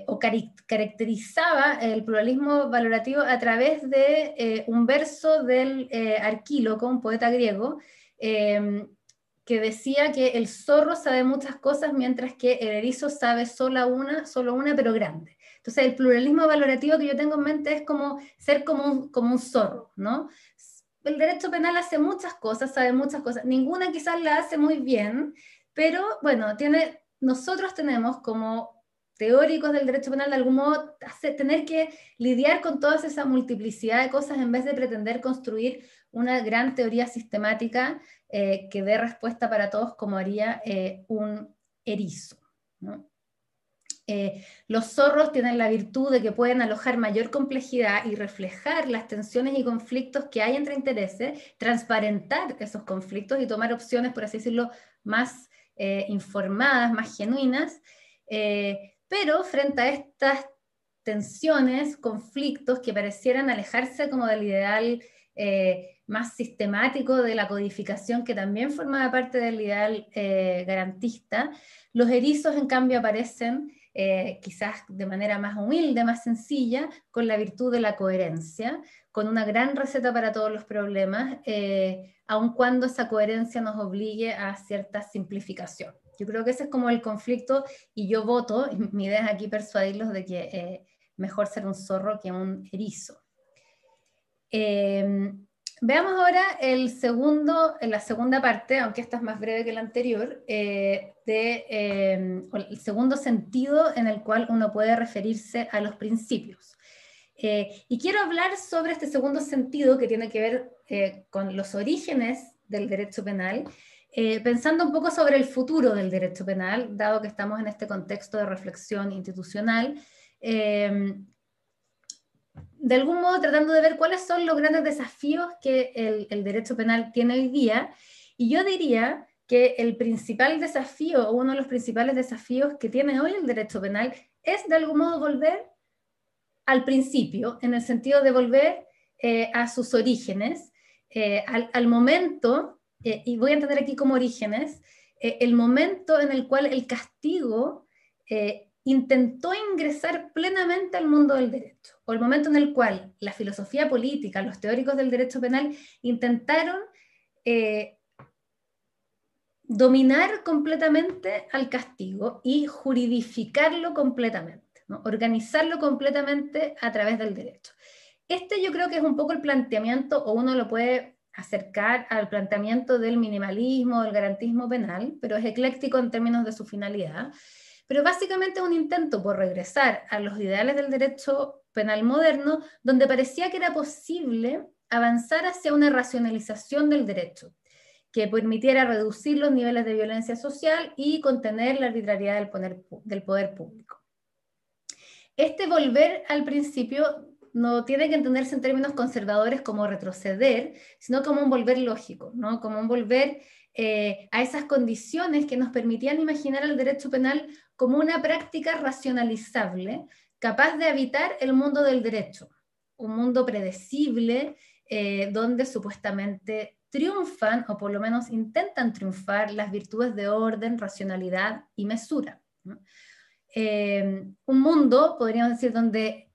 o caracterizaba el pluralismo valorativo a través de un verso del Arquíloco, un poeta griego, que decía que el zorro sabe muchas cosas mientras que el erizo sabe solo una, solo una pero grande. Entonces el pluralismo valorativo que yo tengo en mente es como ser como un, como un zorro, ¿no? El derecho penal hace muchas cosas, sabe muchas cosas, ninguna quizás la hace muy bien, pero bueno, tiene, nosotros tenemos como teóricos del derecho penal de algún modo tener que lidiar con toda esa multiplicidad de cosas en vez de pretender construir una gran teoría sistemática eh, que dé respuesta para todos como haría eh, un erizo. Eh, los zorros tienen la virtud de que pueden alojar mayor complejidad y reflejar las tensiones y conflictos que hay entre intereses, transparentar esos conflictos y tomar opciones, por así decirlo, más informadas, más genuinas. Pero frente a estas tensiones, conflictos que parecieran alejarse como del ideal más sistemático de la codificación que también formaba parte del ideal eh, garantista. Los erizos, en cambio, aparecen eh, quizás de manera más humilde, más sencilla, con la virtud de la coherencia, con una gran receta para todos los problemas, eh, aun cuando esa coherencia nos obligue a cierta simplificación. Yo creo que ese es como el conflicto y yo voto, mi idea es aquí persuadirlos de que mejor ser un zorro que un erizo. Veamos ahora el segundo, la segunda parte, aunque esta es más breve que la anterior, eh, de, eh, el segundo sentido en el cual uno puede referirse a los principios. Eh, y quiero hablar sobre este segundo sentido que tiene que ver con los orígenes del derecho penal, pensando un poco sobre el futuro del derecho penal, dado que estamos en este contexto de reflexión institucional de algún modo tratando de ver cuáles son los grandes desafíos que el, derecho penal tiene hoy día. Y yo diría que el principal desafío, o uno de los principales desafíos que tiene hoy el derecho penal, es de algún modo volver al principio, en el sentido de volver eh, a sus orígenes, eh, al, momento, eh, y voy a entender aquí como orígenes, el momento en el cual el castigo intentó ingresar plenamente al mundo del derecho, o el momento en el cual la filosofía política, los teóricos del derecho penal intentaron eh, dominar completamente al castigo y juridificarlo completamente, organizarlo completamente a través del derecho. Este yo creo que es un poco el planteamiento, o uno lo puede acercar al planteamiento del minimalismo, del garantismo penal, pero es ecléctico en términos de su finalidad. Pero básicamente es un intento por regresar a los ideales del derecho penal moderno, donde parecía que era posible avanzar hacia una racionalización del derecho, que permitiera reducir los niveles de violencia social y contener la arbitrariedad del poder, del poder público. Este volver al principio no tiene que entenderse en términos conservadores como retroceder, sino como un volver lógico, ¿no? como un volver eh, a esas condiciones que nos permitían imaginar el derecho penal como una práctica racionalizable, capaz de habitar el mundo del derecho, un mundo predecible eh, donde supuestamente triunfan, o por lo menos intentan triunfar, las virtudes de orden, racionalidad y mesura. Eh, un mundo, podríamos decir, donde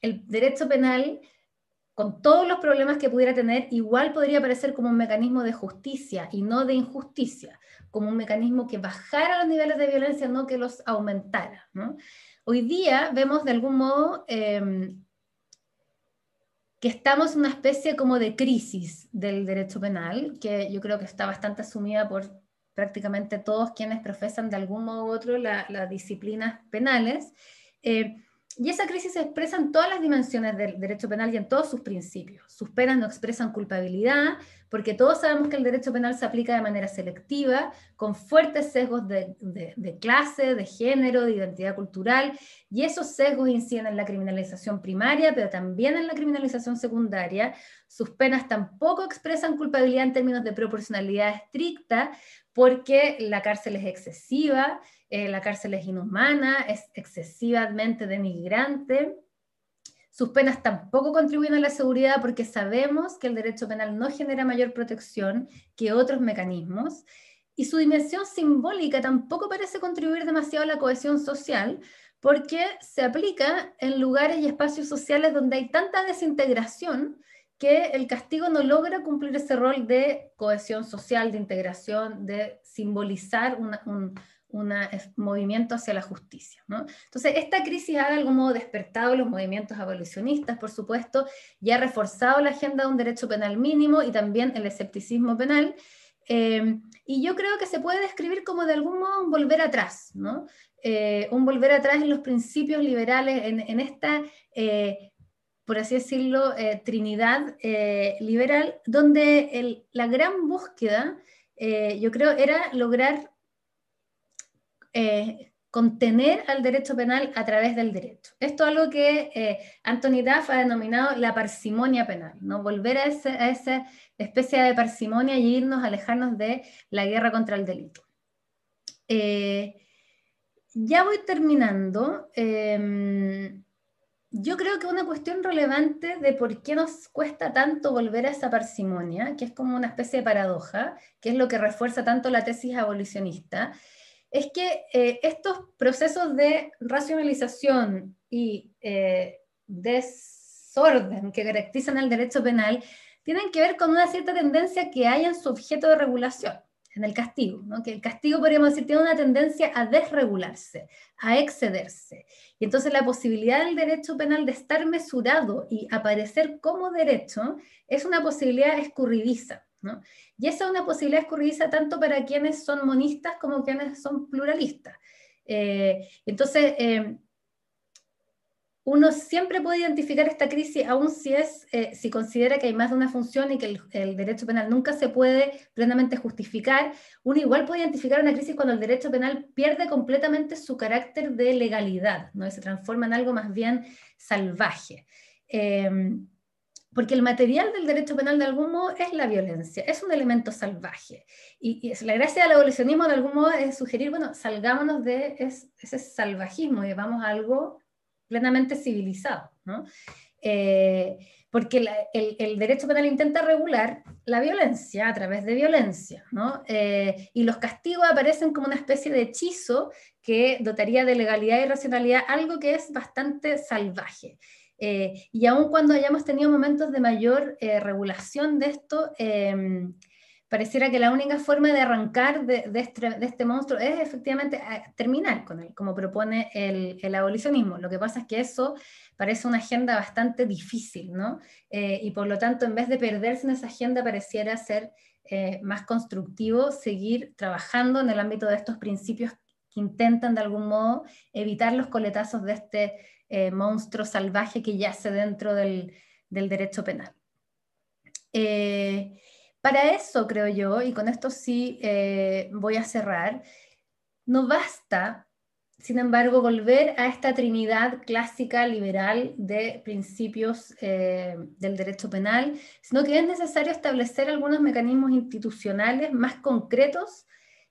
el derecho penal con todos los problemas que pudiera tener, igual podría parecer como un mecanismo de justicia y no de injusticia, como un mecanismo que bajara los niveles de violencia, no que los aumentara. Hoy día vemos de algún modo em, que estamos en una especie como de crisis del derecho penal, que yo creo que está bastante asumida por prácticamente todos quienes profesan de algún modo u otro las disciplinas penales. Eh, y esa crisis se expresa en todas las dimensiones del derecho penal y en todos sus principios. Sus penas no expresan culpabilidad, porque todos sabemos que el derecho penal se aplica de manera selectiva, con fuertes sesgos de, de, clase, de género, de identidad cultural, y esos sesgos inciden en la criminalización primaria, pero también en la criminalización secundaria. Sus penas tampoco expresan culpabilidad en términos de proporcionalidad estricta, porque la cárcel es excesiva, eh, la cárcel es inhumana, es excesivamente denigrante. Sus penas tampoco contribuyen a la seguridad porque sabemos que el derecho penal no genera mayor protección que otros mecanismos. Y su dimensión simbólica tampoco parece contribuir demasiado a la cohesión social porque se aplica en lugares y espacios sociales donde hay tanta desintegración que el castigo no logra cumplir ese rol de cohesión social, de integración, de simbolizar un, movimiento hacia la justicia. Entonces, esta crisis ha de algún modo despertado los movimientos abolicionistas, por supuesto, y ha reforzado la agenda de un derecho penal mínimo y también el escepticismo penal. Eh, y yo creo que se puede describir como de algún modo un volver atrás, ¿no? Eh, un volver atrás en los principios liberales, en, esta eh, por así decirlo, eh, Trinidad eh, liberal, donde la gran búsqueda, eh, yo creo, era lograr contener al derecho penal a través del derecho. Esto es algo que Anthony Duff ha denominado la parsimonia penal, ¿no? volver a, a esa especie de parsimonia y irnos, alejarnos de la guerra contra el delito. ya voy terminando. Yo creo que una cuestión relevante de por qué nos cuesta tanto volver a esa parsimonia, que es como una especie de paradoja, que es lo que refuerza tanto la tesis abolicionista, es que eh, estos procesos de racionalización y eh, desorden que caracterizan el derecho penal tienen que ver con una cierta tendencia que hay en su objeto de regulación en el castigo, ¿no? que el castigo, podríamos decir, tiene una tendencia a desregularse, a excederse. Y entonces la posibilidad del derecho penal de estar mesurado y aparecer como derecho es una posibilidad escurridiza. ¿no? Y esa es una posibilidad escurridiza tanto para quienes son monistas como quienes son pluralistas. Eh, entonces, eh, uno siempre puede identificar esta crisis, aun si, es, eh, si considera que hay más de una función y que el, derecho penal nunca se puede plenamente justificar. Uno igual puede identificar una crisis cuando el derecho penal pierde completamente su carácter de legalidad, ¿no? se transforma en algo más bien salvaje. Em, porque el material del derecho penal de algún modo es la violencia, es un elemento salvaje. Y, y la gracia del abolicionismo de algún modo es sugerir, bueno, salgámonos de ese salvajismo y vamos a algo plenamente civilizado, ¿no? Eh, porque el, derecho penal intenta regular la violencia a través de violencia, ¿no? Eh, y los castigos aparecen como una especie de hechizo que dotaría de legalidad y racionalidad algo que es bastante salvaje. Eh, y aun cuando hayamos tenido momentos de mayor regulación de esto, pareciera que la única forma de arrancar de, este, este, monstruo es efectivamente eh, terminar con él, como propone el, abolicionismo. Lo que pasa es que eso parece una agenda bastante difícil, ¿no? Eh, y por lo tanto, en vez de perderse en esa agenda, pareciera ser eh, más constructivo seguir trabajando en el ámbito de estos principios que intentan de algún modo evitar los coletazos de este monstruo salvaje que yace dentro del, del derecho penal. Para eso, creo yo, y con esto sí eh, voy a cerrar, no basta, sin embargo, volver a esta trinidad clásica liberal de principios eh, del derecho penal, sino que es necesario establecer algunos mecanismos institucionales más concretos,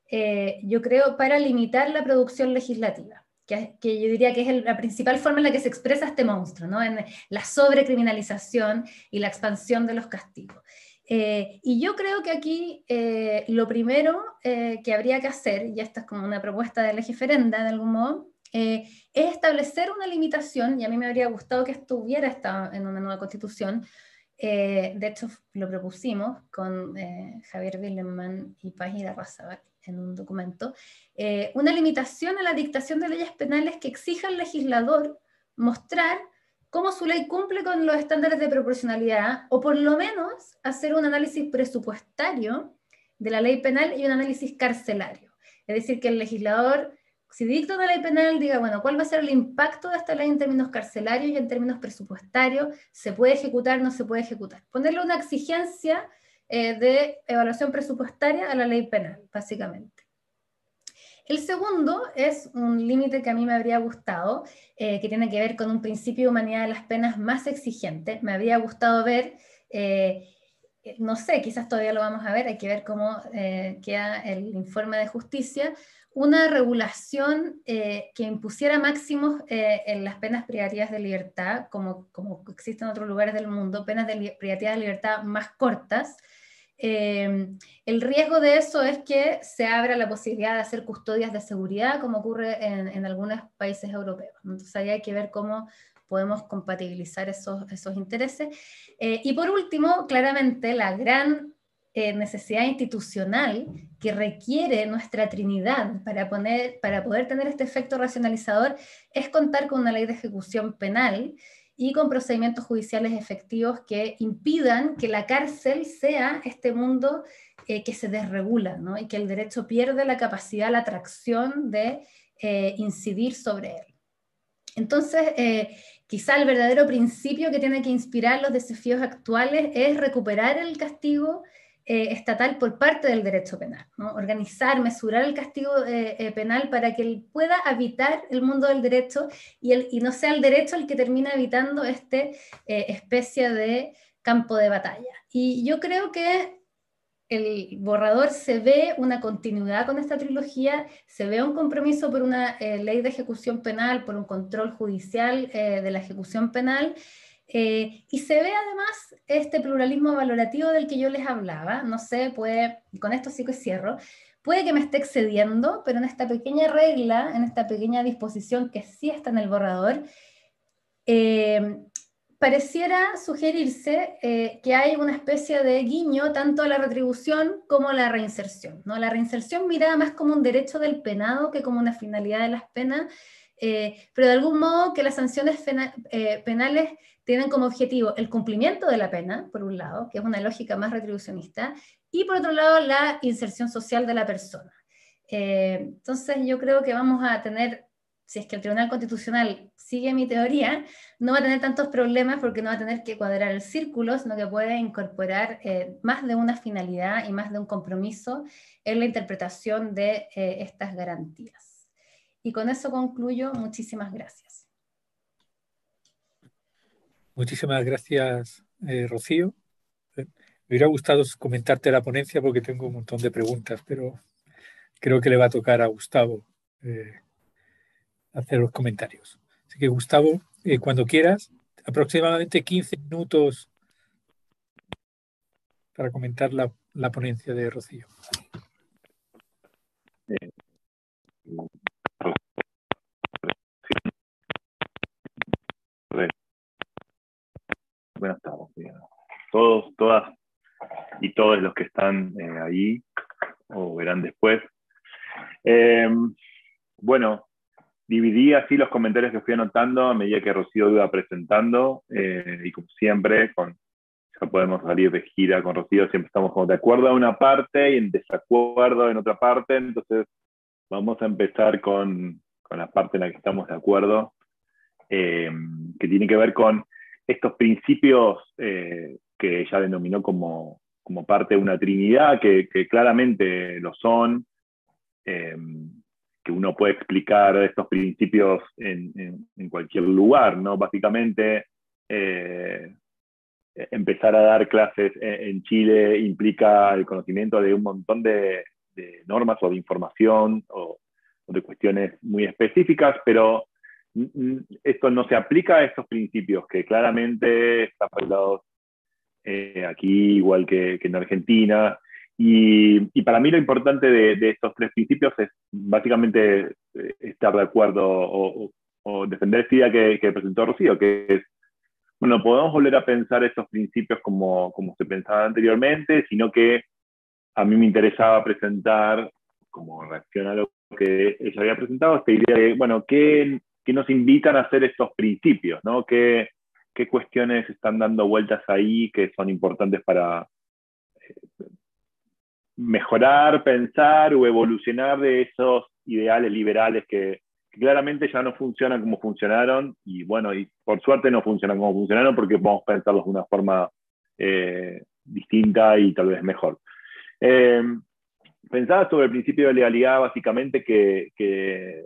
eh, yo creo, para limitar la producción legislativa. Que, yo diría que es la principal forma en la que se expresa este monstruo, ¿no? en la sobrecriminalización y la expansión de los castigos. Eh, y yo creo que aquí eh, lo primero eh, que habría que hacer, y esta es como una propuesta de legiferenda de algún modo, es establecer una limitación, y a mí me habría gustado que estuviera esta en una nueva constitución, de hecho lo propusimos con Javier Willeman y Paz Razabal en un documento, una limitación a la dictación de leyes penales que exija al legislador mostrar cómo su ley cumple con los estándares de proporcionalidad, o por lo menos hacer un análisis presupuestario de la ley penal y un análisis carcelario. Es decir, que el legislador si dicta una ley penal, diga, bueno, ¿cuál va a ser el impacto de esta ley en términos carcelarios y en términos presupuestarios? ¿Se puede ejecutar, no se puede ejecutar? Ponerle una exigencia eh, de evaluación presupuestaria a la ley penal, básicamente. El segundo es un límite que a mí me habría gustado, eh, que tiene que ver con un principio de humanidad de las penas más exigente. Me habría gustado ver, eh, no sé, quizás todavía lo vamos a ver, hay que ver cómo queda el informe de justicia, una regulación que impusiera máximos en las penas privativas de libertad, como, como existen en otros lugares del mundo, penas de privativas de libertad más cortas, eh, el riesgo de eso es que se abra la posibilidad de hacer custodias de seguridad, como ocurre en, algunos países europeos. Entonces ahí hay que ver cómo podemos compatibilizar esos, esos intereses. Eh, y por último, claramente la gran eh, necesidad institucional que requiere nuestra Trinidad para, poner, para poder tener este efecto racionalizador es contar con una ley de ejecución penal y con procedimientos judiciales efectivos que impidan que la cárcel sea este mundo eh, que se desregula y que el derecho pierde la capacidad, la atracción de eh, incidir sobre él. Entonces, eh, quizá el verdadero principio que tiene que inspirar los desafíos actuales es recuperar el castigo eh, estatal por parte del derecho penal, organizar, mesurar el castigo eh, eh, penal para que él pueda habitar el mundo del derecho y, el, y no sea el derecho el que termina evitando este especie de campo de batalla. Y yo creo que el borrador se ve una continuidad con esta trilogía, se ve un compromiso por una ley de ejecución penal, por un control judicial de la ejecución penal, eh, y se ve además este pluralismo valorativo del que yo les hablaba. No sé, puede, con esto sí que cierro, puede que me esté excediendo, pero en esta pequeña regla, en esta pequeña disposición que sí está en el borrador, eh, pareciera sugerirse eh, que hay una especie de guiño tanto a la retribución como a la reinserción. ¿no? La reinserción mirada más como un derecho del penado que como una finalidad de las penas, pero de algún modo que las sanciones penales tienen como objetivo el cumplimiento de la pena, por un lado, que es una lógica más retribucionista, y por otro lado la inserción social de la persona. Eh, entonces yo creo que vamos a tener, si es que el Tribunal Constitucional sigue mi teoría, no va a tener tantos problemas porque no va a tener que cuadrar el círculo, sino que puede incorporar eh, más de una finalidad y más de un compromiso en la interpretación de eh, estas garantías. Y con eso concluyo. Muchísimas gracias. Muchísimas gracias, eh, Rocío. Me hubiera gustado comentarte la ponencia porque tengo un montón de preguntas, pero creo que le va a tocar a Gustavo eh, hacer los comentarios. Así que, Gustavo, eh, cuando quieras, aproximadamente 15 minutos para comentar la, la ponencia de Rocío. Buenas tardes. Todos, todas y todos los que están eh, ahí o verán después. Eh, bueno, dividí así los comentarios que fui anotando a medida que Rocío iba presentando eh, y como siempre, con, ya podemos salir de gira con Rocío, siempre estamos como de acuerdo en una parte y en desacuerdo en otra parte, entonces vamos a empezar con, con la parte en la que estamos de acuerdo, que tiene que ver con estos principios eh, que ella denominó como, como, parte de una trinidad, que, claramente lo son, eh, que uno puede explicar estos principios en, cualquier lugar, ¿no? Básicamente, eh, empezar a dar clases en, Chile implica el conocimiento de un montón de, normas o de información o de cuestiones muy específicas, pero esto no se aplica a estos principios que claramente están regulados eh, aquí igual que, en Argentina. Y, para mí lo importante de, estos tres principios es básicamente eh, estar de acuerdo o, defender esta idea que, presentó Rocío, que es, bueno, podemos volver a pensar estos principios como, como se pensaba anteriormente, sino que a mí me interesaba presentar, como reacción a lo que ella había presentado, esta idea de, bueno, ¿qué, que nos invitan a hacer estos principios, ¿no? ¿Qué, qué cuestiones están dando vueltas ahí que son importantes para eh, mejorar, pensar o evolucionar de esos ideales liberales que, claramente ya no funcionan como funcionaron y bueno, y por suerte no funcionan como funcionaron porque podemos pensarlos de una forma eh, distinta y tal vez mejor. Eh, pensaba sobre el principio de legalidad básicamente que, que,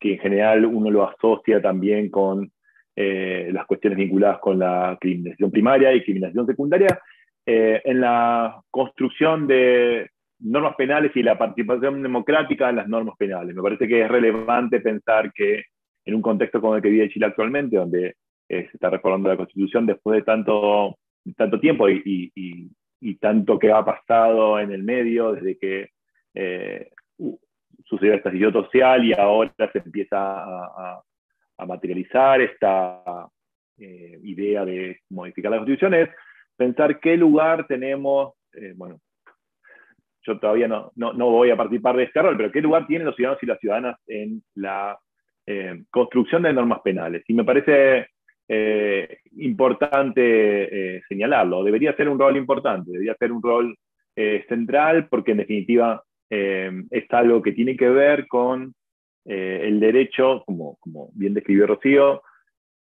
en general uno lo asocia también con eh, las cuestiones vinculadas con la criminalización primaria y criminalización secundaria. en la construcción de, normas penales y la participación democrática en las normas penales. Me parece que es relevante pensar que en un contexto como el que vive Chile actualmente, donde eh, se está reformando la Constitución después de tanto, tanto tiempo y, tanto que ha pasado en el medio desde que eh, sucedió el estallido social y ahora se empieza a, materializar esta eh, idea de modificar la Constitución, es pensar qué lugar tenemos, bueno, yo todavía no, no, no, voy a participar de este rol, pero qué lugar tienen los ciudadanos y las ciudadanas en la eh, construcción de normas penales. Y me parece eh, importante eh, señalarlo. Debería ser un rol importante, debería ser un rol central porque en definitiva es algo que tiene que ver con el derecho, como, como bien describió Rocío,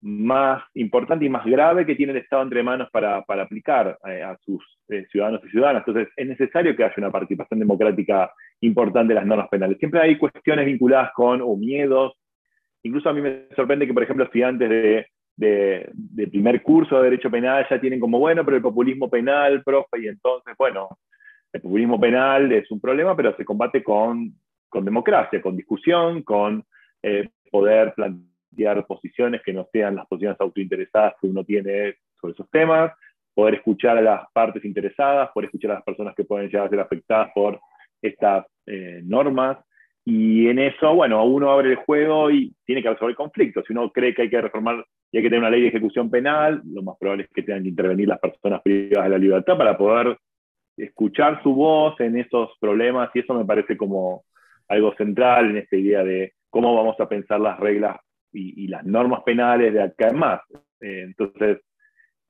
más importante y más grave que tiene el Estado entre manos para, para aplicar eh, a sus eh, ciudadanos y ciudadanas. Entonces, es necesario que haya una participación democrática importante en las normas penales. Siempre hay cuestiones vinculadas con o miedos. Incluso a mí me sorprende que, por ejemplo, estudiantes de, de, de primer curso de Derecho Penal ya tienen como, bueno, pero el populismo penal, profe, y entonces, bueno, el populismo penal es un problema, pero se combate con, con democracia, con discusión, con eh, poder plantear posiciones que no sean las posiciones autointeresadas que uno tiene sobre esos temas, poder escuchar a las partes interesadas, poder escuchar a las personas que pueden llegar a ser afectadas por estas eh, normas. Y en eso, bueno, uno abre el juego y tiene que resolver conflictos. Si uno cree que hay que reformar y hay que tener una ley de ejecución penal, lo más probable es que tengan que intervenir las personas privadas de la libertad para poder escuchar su voz en esos problemas. Y eso me parece como algo central en esta idea de cómo vamos a pensar las reglas y, las normas penales de acá en más. Eh, entonces,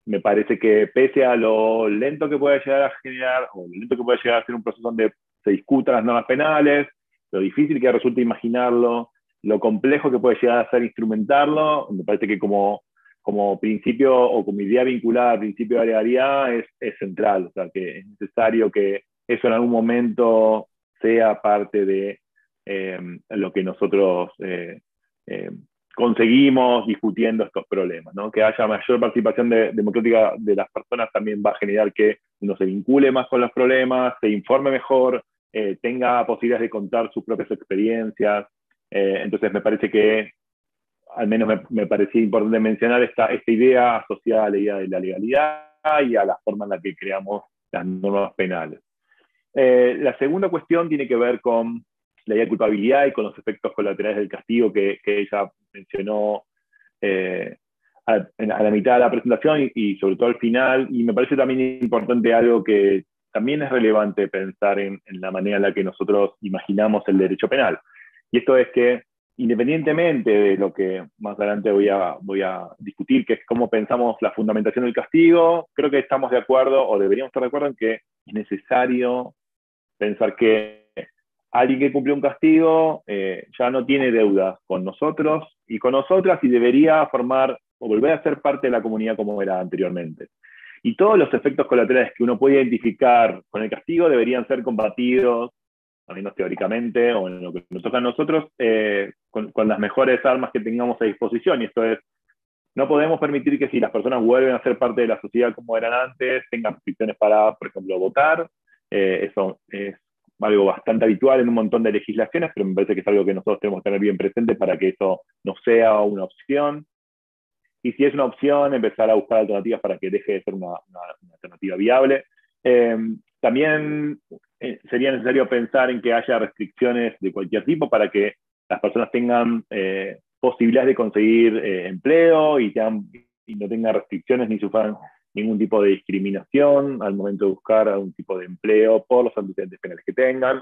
me parece que pese a lo lento que puede llegar a generar, o lo lento que puede llegar a ser un proceso donde se discutan las normas penales, lo difícil que resulta imaginarlo, lo complejo que puede llegar a ser instrumentarlo, me parece que como, como principio o como idea vinculada al principio de legalidad es, es central, o sea, que es necesario que eso en algún momento sea parte de eh, lo que nosotros eh, conseguimos discutiendo estos problemas. ¿no? Que haya mayor participación democrática de las personas también va a generar que uno se vincule más con los problemas, se informe mejor, eh, tenga posibilidades de contar sus propias experiencias. Eh, entonces me parece que, al menos me, parecía importante mencionar esta, idea asociada a la idea de la legalidad y a la forma en la que creamos las normas penales. Eh, la segunda cuestión tiene que ver con la idea de culpabilidad y con los efectos colaterales del castigo que, ella mencionó eh, a, la mitad de la presentación y, sobre todo al final. Y me parece también importante algo que también es relevante pensar en, la manera en la que nosotros imaginamos el derecho penal. Y esto es que independientemente de lo que más adelante voy a, discutir, que es cómo pensamos la fundamentación del castigo, creo que estamos de acuerdo o deberíamos estar de acuerdo en que es necesario pensar que alguien que cumplió un castigo eh, ya no tiene deudas con nosotros y con nosotras y debería formar o volver a ser parte de la comunidad como era anteriormente. Y todos los efectos colaterales que uno puede identificar con el castigo deberían ser combatidos, al menos teóricamente, o en lo que nos toca a nosotros, eh, con, las mejores armas que tengamos a disposición. Y esto es, no podemos permitir que si las personas vuelven a ser parte de la sociedad como eran antes, tengan restricciones para, por ejemplo, votar. Eh, eso es algo bastante habitual en un montón de legislaciones, pero me parece que es algo que nosotros tenemos que tener bien presente para que eso no sea una opción. Y si es una opción, empezar a buscar alternativas para que deje de ser una, alternativa viable. Eh, también eh, sería necesario pensar en que haya restricciones de cualquier tipo para que las personas tengan eh, posibilidades de conseguir empleo y, y, no tengan restricciones ni sufran ningún tipo de discriminación al momento de buscar algún tipo de empleo por los antecedentes penales que tengan,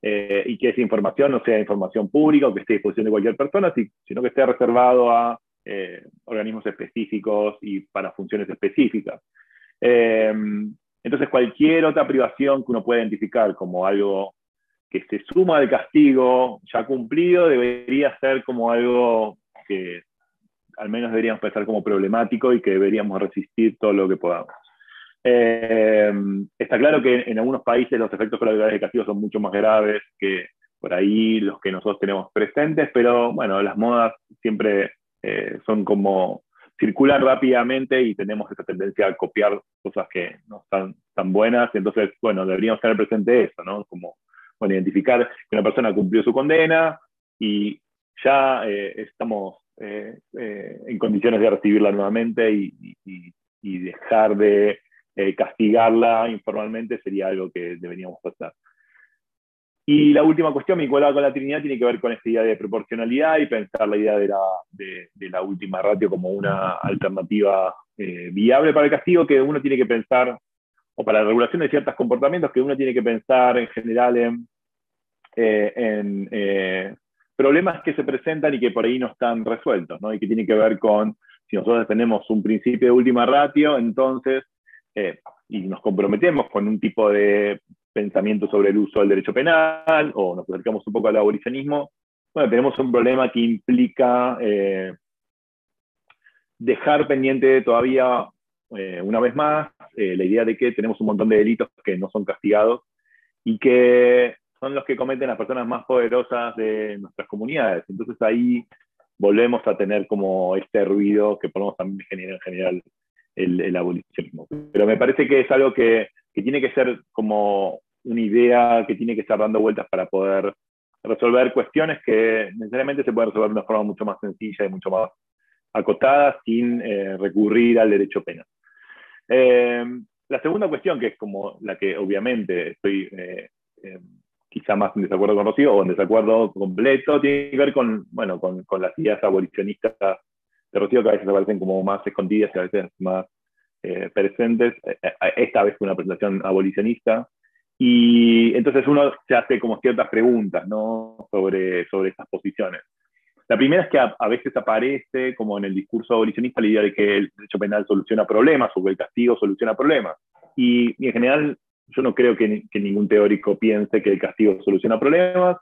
eh, y que esa información no sea información pública o que esté a disposición de cualquier persona, sino que esté reservado a eh, organismos específicos y para funciones específicas. Eh, entonces, cualquier otra privación que uno pueda identificar como algo que se suma al castigo ya cumplido debería ser como algo que al menos deberíamos pensar como problemático y que deberíamos resistir todo lo que podamos. Eh, está claro que en algunos países los efectos colaterales de castigo son mucho más graves que por ahí los que nosotros tenemos presentes, pero bueno, las modas siempre eh, son como circular rápidamente y tenemos esa tendencia a copiar cosas que no están tan buenas, entonces, bueno, deberíamos tener presente eso, ¿no? Como, bueno, identificar que una persona cumplió su condena y ya eh, estamos en condiciones de recibirla nuevamente y, dejar de eh, castigarla informalmente sería algo que deberíamos hacer. Y la última cuestión vinculada con la Trinidad tiene que ver con esta idea de proporcionalidad y pensar la idea de la, última ratio como una alternativa eh, viable para el castigo que uno tiene que pensar, o para la regulación de ciertos comportamientos, que uno tiene que pensar en general en, eh, en problemas que se presentan y que por ahí no están resueltos, ¿no? y que tiene que ver con, si nosotros tenemos un principio de última ratio, entonces eh, y nos comprometemos con un tipo de pensamiento sobre el uso del derecho penal o nos acercamos un poco al abolicionismo, bueno, tenemos un problema que implica eh, dejar pendiente todavía, eh, una vez más, la idea de que tenemos un montón de delitos que no son castigados y que son los que cometen las personas más poderosas de nuestras comunidades. Entonces ahí volvemos a tener como este ruido que podemos también generar en general el, abolicionismo. Pero me parece que es algo que, que, tiene que ser como una idea que tiene que estar dando vueltas para poder resolver cuestiones que necesariamente se pueden resolver de una forma mucho más sencilla y mucho más acotada sin eh, recurrir al derecho penal. Eh, la segunda cuestión, que es como la que obviamente estoy eh, quizá más en desacuerdo con Rocío o en desacuerdo completo, tiene que ver con, bueno, con las ideas abolicionistas de Rocío que a veces aparecen como más escondidas y a veces más eh, presentes. Eh, eh, esta vez fue una presentación abolicionista. Y entonces uno se hace como ciertas preguntas ¿no? sobre, sobre estas posiciones. La primera es que a, veces aparece, como en el discurso abolicionista, la idea de que el derecho penal soluciona problemas o que el castigo soluciona problemas. Y, en general, yo no creo que, ningún teórico piense que el castigo soluciona problemas,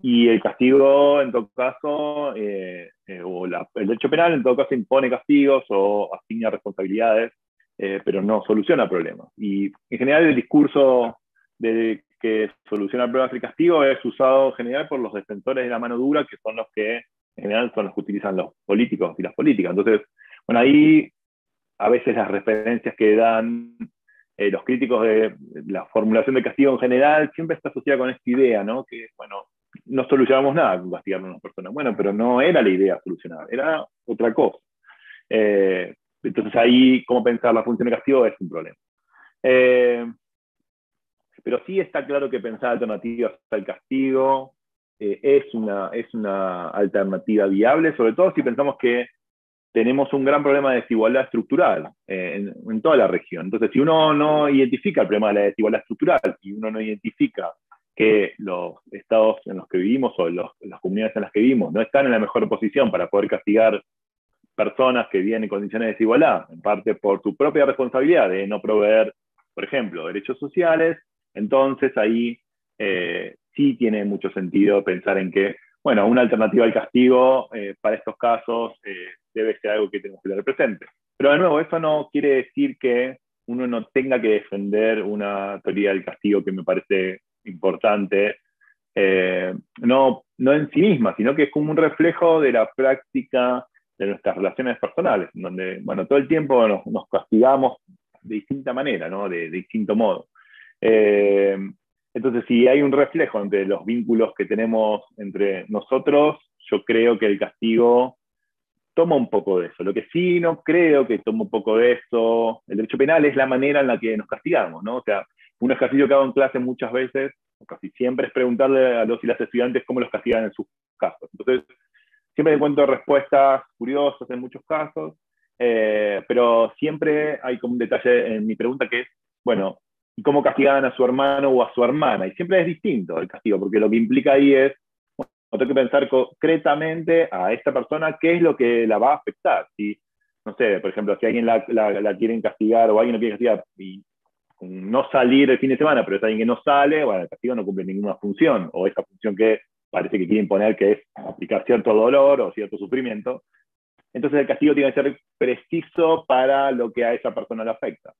y el castigo, en todo caso, eh, eh, o el derecho penal, en todo caso, impone castigos o asigna responsabilidades, eh, pero no soluciona problemas. Y en general, el discurso de que soluciona problemas el castigo es usado en general por los defensores de la mano dura, que son los que, en general, son los que utilizan los políticos y las políticas. Entonces, bueno, ahí a veces las referencias que dan los críticos de la formulación de castigo en general siempre está asociada con esta idea, ¿no? Que, bueno, no solucionamos nada con castigar a una persona. Bueno, pero no era la idea solucionar, era otra cosa. Eh, entonces ahí, cómo pensar la función de castigo es un problema. Eh, pero sí está claro que pensar alternativas al castigo eh, es, una, es una alternativa viable, sobre todo si pensamos que tenemos un gran problema de desigualdad estructural en, en, toda la región. Entonces, si uno no identifica el problema de la desigualdad estructural y uno no identifica que los estados en los que vivimos o las comunidades en las que vivimos no están en la mejor posición para poder castigar personas que viven en condiciones de desigualdad, en parte por su propia responsabilidad de no proveer, por ejemplo, derechos sociales, entonces ahí eh, sí tiene mucho sentido pensar en que, bueno, una alternativa al castigo eh, para estos casos eh, debe ser algo que tenemos que tener presente. Pero de nuevo, eso no quiere decir que uno no tenga que defender una teoría del castigo que me parece importante, eh, no, no en sí misma, sino que es como un reflejo de la práctica de nuestras relaciones personales, donde, bueno, todo el tiempo nos, castigamos de distinta manera, ¿no? de, distinto modo. Eh, entonces, si hay un reflejo entre los vínculos que tenemos entre nosotros, yo creo que el castigo toma un poco de eso. Lo que sí no creo que toma un poco de eso, el derecho penal es la manera en la que nos castigamos, ¿no? O sea, un ejercicio que hago en clase muchas veces, o casi siempre, es preguntarle a los y las estudiantes cómo los castigan en sus casos. Entonces, siempre encuentro respuestas curiosas en muchos casos, eh, pero siempre hay como un detalle en mi pregunta que es, bueno, ¿y cómo castigaban a su hermano o a su hermana? Y siempre es distinto el castigo, porque lo que implica ahí es, bueno, tengo que pensar concretamente a esta persona qué es lo que la va a afectar. Si, no sé, por ejemplo, si alguien la, la, la quieren castigar o alguien lo quiere castigar y no salir el fin de semana, pero es alguien que no sale, bueno, el castigo no cumple ninguna función, o esa función que parece que quiere imponer que es aplicar cierto dolor o cierto sufrimiento. Entonces el castigo tiene que ser preciso para lo que a esa persona le afecta.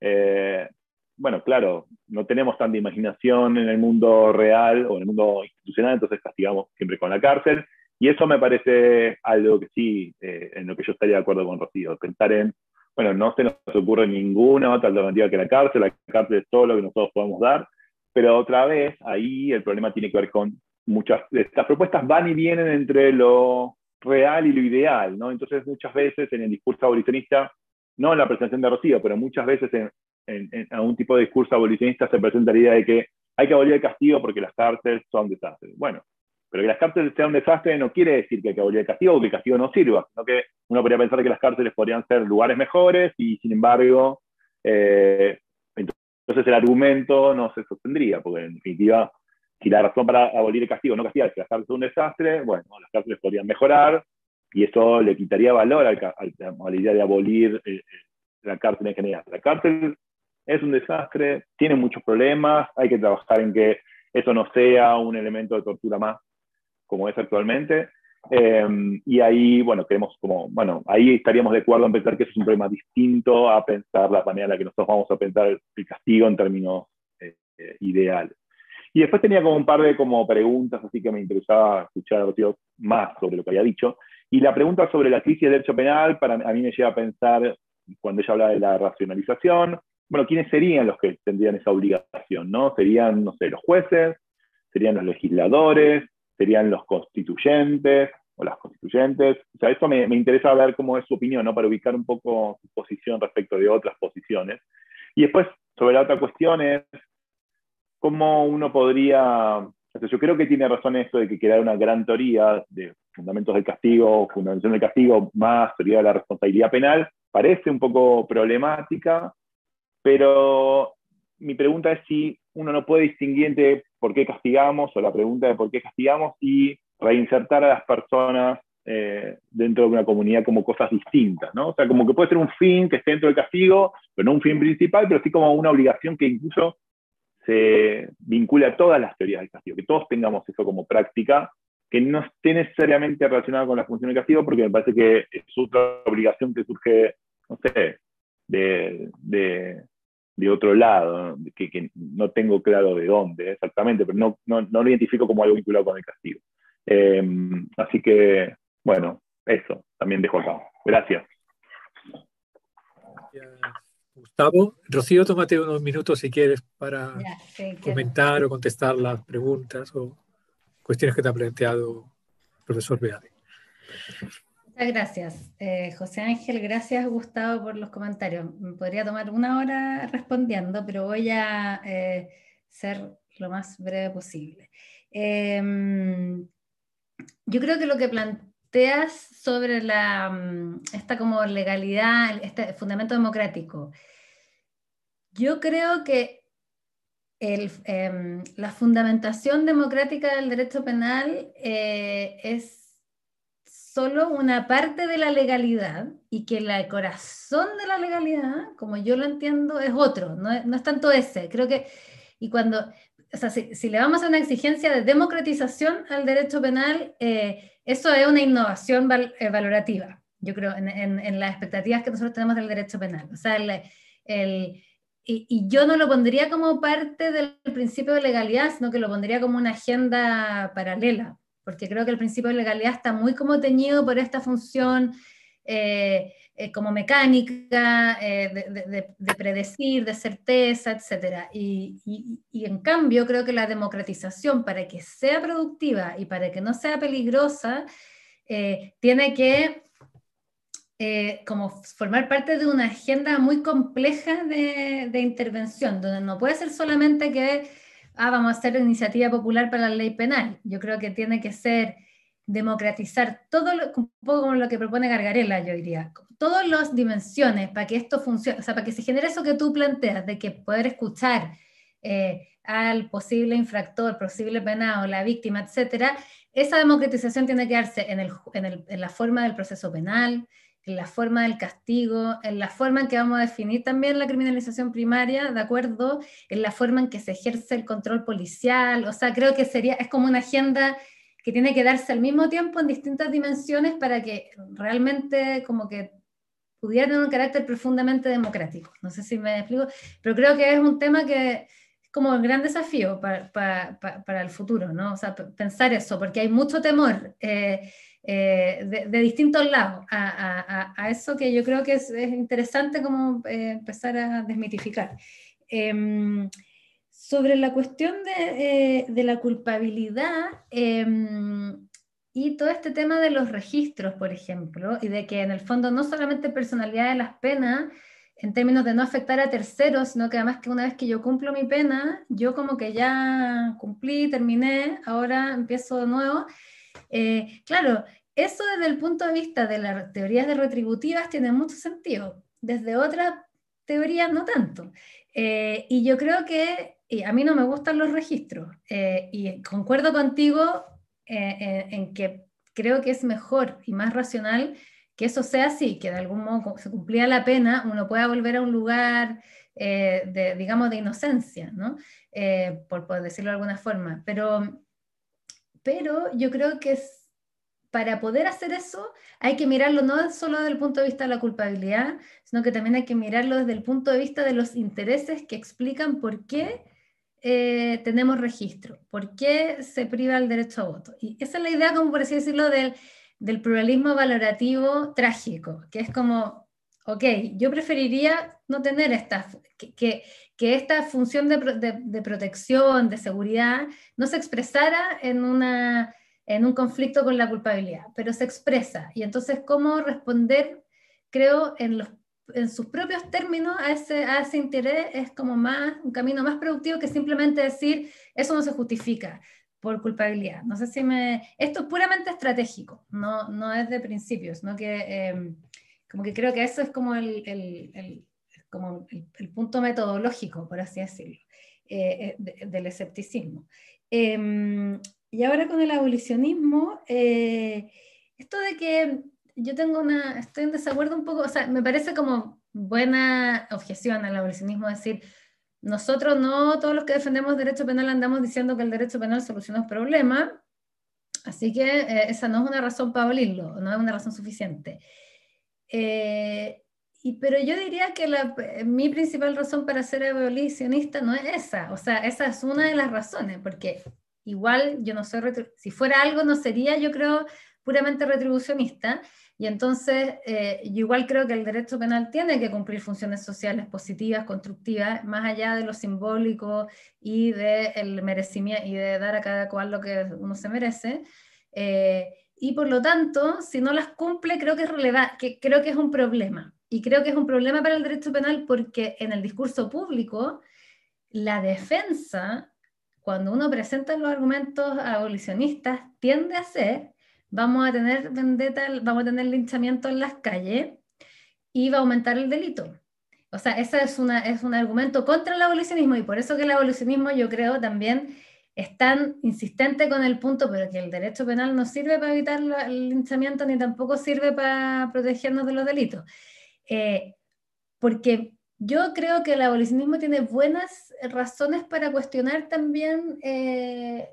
Eh, bueno, claro, no tenemos tanta imaginación en el mundo real o en el mundo institucional, entonces castigamos siempre con la cárcel. Y eso me parece algo que sí, eh, en lo que yo estaría de acuerdo con Rocío, pensar en, bueno, no se nos ocurre ninguna otra alternativa que la cárcel, la cárcel es todo lo que nosotros podemos dar, pero otra vez ahí el problema tiene que ver con muchas, estas propuestas van y vienen entre lo real y lo ideal, ¿no? Entonces muchas veces en el discurso abolicionista, no en la presentación de Rocío, pero muchas veces en, en, un tipo de discurso abolicionista se presenta la idea de que hay que abolir el castigo porque las cárceles son desastres. Bueno, pero que las cárceles sean un desastre no quiere decir que hay que abolir el castigo o que el castigo no sirva, sino que uno podría pensar que las cárceles podrían ser lugares mejores y sin embargo, eh, entonces el argumento no se sostendría, porque en definitiva, si la razón para abolir el castigo no castigar es que las cárceles son un desastre, bueno, las cárceles podrían mejorar y eso le quitaría valor al, a la idea de abolir eh, eh, la cárcel en general. La cárcel es un desastre, tiene muchos problemas, hay que trabajar en que eso no sea un elemento de tortura más como es actualmente. Em, y ahí, bueno, queremos como, bueno, ahí estaríamos de acuerdo en pensar que eso es un problema distinto a pensar la manera en la que nosotros vamos a pensar el castigo en términos eh, eh, ideales. Y después tenía como un par de como preguntas, así que me interesaba escuchar más sobre lo que había dicho. Y la pregunta sobre la crisis de derecho penal, para, a mí me lleva a pensar, cuando ella habla de la racionalización, bueno, ¿quiénes serían los que tendrían esa obligación? ¿no? Serían, no sé, los jueces, serían los legisladores, serían los constituyentes o las constituyentes. O sea, esto me, me, interesa ver cómo es su opinión, ¿no? Para ubicar un poco su posición respecto de otras posiciones. Y después, sobre la otra cuestión es cómo uno podría, o sea, yo creo que tiene razón esto de que crear una gran teoría de fundamentos del castigo, fundamentación del castigo, más teoría de la responsabilidad penal, parece un poco problemática, pero mi pregunta es si uno no puede distinguir entre por qué castigamos o la pregunta de por qué castigamos y reinsertar a las personas eh, dentro de una comunidad como cosas distintas, ¿no? O sea, como que puede ser un fin que esté dentro del castigo, pero no un fin principal, pero sí como una obligación que incluso se vincula a todas las teorías del castigo, que todos tengamos eso como práctica, que no esté necesariamente relacionada con la función del castigo, porque me parece que es otra obligación que surge, no sé, de, de, otro lado, que, que, no tengo claro de dónde exactamente, pero no, no, no lo identifico como algo vinculado con el castigo. Eh, así que, bueno, eso, también dejo acá. Gracias. Gustavo. Rocío, tómate unos minutos si quieres para ya, sí, comentar o contestar las preguntas o cuestiones que te ha planteado el profesor Beade. Muchas gracias, eh, José Ángel. Gracias, Gustavo, por los comentarios. Me podría tomar una hora respondiendo, pero voy a eh, ser lo más breve posible. Eh, yo creo que lo que planteas sobre la, mm, esta como legalidad, este fundamento democrático, yo creo que eh, la fundamentación democrática del derecho penal eh, es solo una parte de la legalidad y que el corazón de la legalidad, como yo lo entiendo, es otro, no es, no es tanto ese. Creo que, y cuando, o sea, si, le vamos a una exigencia de democratización al derecho penal, eh, eso es una innovación eh, valorativa, yo creo, en, las expectativas que nosotros tenemos del derecho penal. O sea, el y, y, yo no lo pondría como parte del principio de legalidad, sino que lo pondría como una agenda paralela porque creo que el principio de legalidad está muy como teñido por esta función eh, eh, como mecánica, eh, de, de, de, predecir, de certeza, etc. Y, en cambio creo que la democratización, para que sea productiva y para que no sea peligrosa, tiene que como formar parte de una agenda muy compleja de intervención, donde no puede ser solamente que ah, vamos a hacer iniciativa popular para la ley penal. Yo creo que tiene que ser democratizar todo, lo, un poco como lo que propone Gargarela, yo diría, todas las dimensiones para que esto funcione, o sea, para que se genere eso que tú planteas, de que poder escuchar eh, al posible infractor, posible penado, la víctima, etcétera, esa democratización tiene que darse en, en, el, en la forma del proceso penal, en la forma del castigo, en la forma en que vamos a definir también la criminalización primaria, ¿de acuerdo? En la forma en que se ejerce el control policial, o sea, creo que sería, es como una agenda que tiene que darse al mismo tiempo en distintas dimensiones para que realmente como que pudiera tener un carácter profundamente democrático. No sé si me explico, pero creo que es un tema que es como un gran desafío para, para, para el futuro, ¿no? O sea, pensar eso, porque hay mucho temor eh, eh, de, distintos lados a, a, a, eso que yo creo que es, es interesante como eh, empezar a desmitificar. Em, sobre la cuestión de, de la culpabilidad, em, y todo este tema de los registros, por ejemplo, y de que en el fondo no solamente personalidad de las penas, en términos de no afectar a terceros, sino que además que una vez que yo cumplo mi pena, yo como que ya cumplí, terminé, ahora empiezo de nuevo. Eh, claro, eso desde el punto de vista de las teorías de retributivas tiene mucho sentido, desde otras teorías no tanto. Eh, y yo creo que y a mí no me gustan los registros, eh, y concuerdo contigo en, que creo que es mejor y más racional que eso sea así, que de algún modo se cumplía la pena, uno pueda volver a un lugar de, digamos, de inocencia, ¿no? Por, por, decirlo de alguna forma. Pero, pero yo creo que es, para poder hacer eso hay que mirarlo no solo desde el punto de vista de la culpabilidad, sino que también hay que mirarlo desde el punto de vista de los intereses que explican por qué eh, tenemos registro? ¿Por qué se priva el derecho a voto? Y esa es la idea, como por así decirlo, del, del pluralismo valorativo trágico, que es como, ok, yo preferiría no tener esta, que, que, que esta función de, de, de, protección, de seguridad, no se expresara en, una, en un conflicto con la culpabilidad, pero se expresa. Y entonces, ¿cómo responder, creo, en los en sus propios términos a ese, a ese interés es como más, un camino más productivo que simplemente decir, eso no se justifica por culpabilidad. No sé si me... Esto es puramente estratégico, no, no es de principios, ¿no? que, eh, como que creo que eso es como el, el, el como el, punto metodológico, por así decirlo, eh, de, del escepticismo. Eh, y ahora con el abolicionismo, eh, esto de que yo tengo una, estoy en desacuerdo un poco, o sea, me parece como buena objeción al abolicionismo decir, nosotros no, todos los que defendemos derecho penal andamos diciendo que el derecho penal soluciona los problemas, así que eh, esa no es una razón para abolirlo, no es una razón suficiente. Eh, y, pero yo diría que la, mi principal razón para ser abolicionista no es esa, o sea, esa es una de las razones, porque igual yo no soy, si fuera algo no sería, yo creo, puramente retribucionista, y entonces, eh, yo igual creo que el derecho penal tiene que cumplir funciones sociales positivas, constructivas, más allá de lo simbólico y del merecimiento y de dar a cada cual lo que uno se merece. Eh, y por lo tanto, si no las cumple, creo que es que creo que es un problema. Y creo que es un problema para el derecho penal porque en el discurso público, la defensa, cuando uno presenta los argumentos abolicionistas, tiende a ser vamos a tener vendetta, vamos a tener linchamiento en las calles y va a aumentar el delito. O sea, ese es, una, es un argumento contra el abolicionismo y por eso que el abolicionismo yo creo también es tan insistente con el punto, pero que el derecho penal no sirve para evitar el linchamiento ni tampoco sirve para protegernos de los delitos. Eh, porque yo creo que el abolicionismo tiene buenas razones para cuestionar también eh,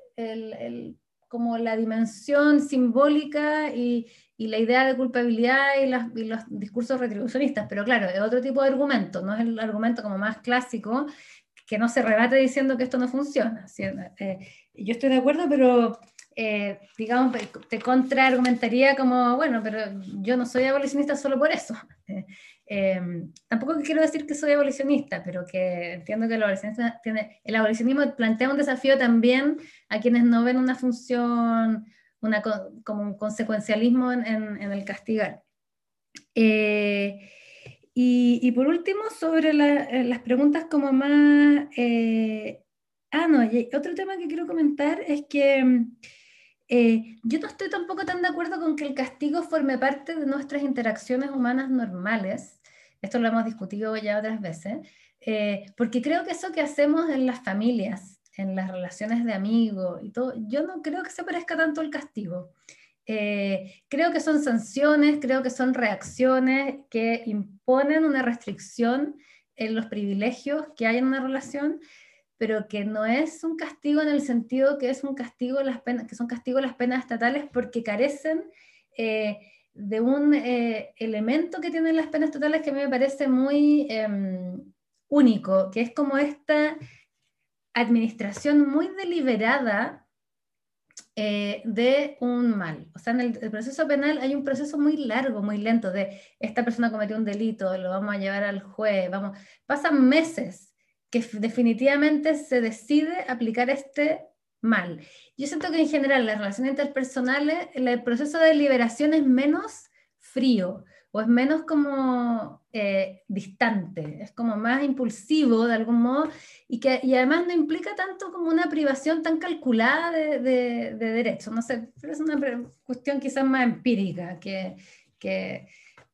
como la dimensión simbólica y, la idea de culpabilidad y, los discursos retribucionistas, pero claro, es otro tipo de argumento, no es el argumento como más clásico, que no se rebate diciendo que esto no funciona. Eh, yo estoy de acuerdo, pero eh, digamos, te contraargumentaría como, bueno, pero yo no soy abolicionista solo por eso. Eh, tampoco quiero decir que soy abolicionista, pero que entiendo que el, tiene, el abolicionismo plantea un desafío también a quienes no ven una función, una, como un consecuencialismo en, en, en el castigar. Eh, y, y, por último, sobre la, eh, las preguntas como más... Eh, ah, no, otro tema que quiero comentar es que eh, yo no estoy tampoco tan de acuerdo con que el castigo forme parte de nuestras interacciones humanas normales esto lo hemos discutido ya otras veces, eh, porque creo que eso que hacemos en las familias, en las relaciones de amigos y todo, yo no creo que se parezca tanto al castigo. eh, creo que son sanciones, creo que son reacciones que imponen una restricción en los privilegios que hay en una relación, pero que no es un castigo en el sentido que es un castigo las penas, que son castigos las penas estatales porque carecen eh, de un eh, elemento que tienen las penas estatales que a mí me parece muy em, único, que es como esta administración muy deliberada eh, de un mal. O sea, en el, proceso penal hay un proceso muy largo, muy lento de esta persona cometió un delito, lo vamos a llevar al juez, vamos, pasan meses que definitivamente se decide aplicar este mal. Yo siento que en general las relaciones interpersonales, el proceso de liberación es menos frío o es menos como eh, distante, es como más impulsivo de algún modo y que y además no implica tanto como una privación tan calculada de, de, de derechos. No sé, es una cuestión quizás más empírica que, que,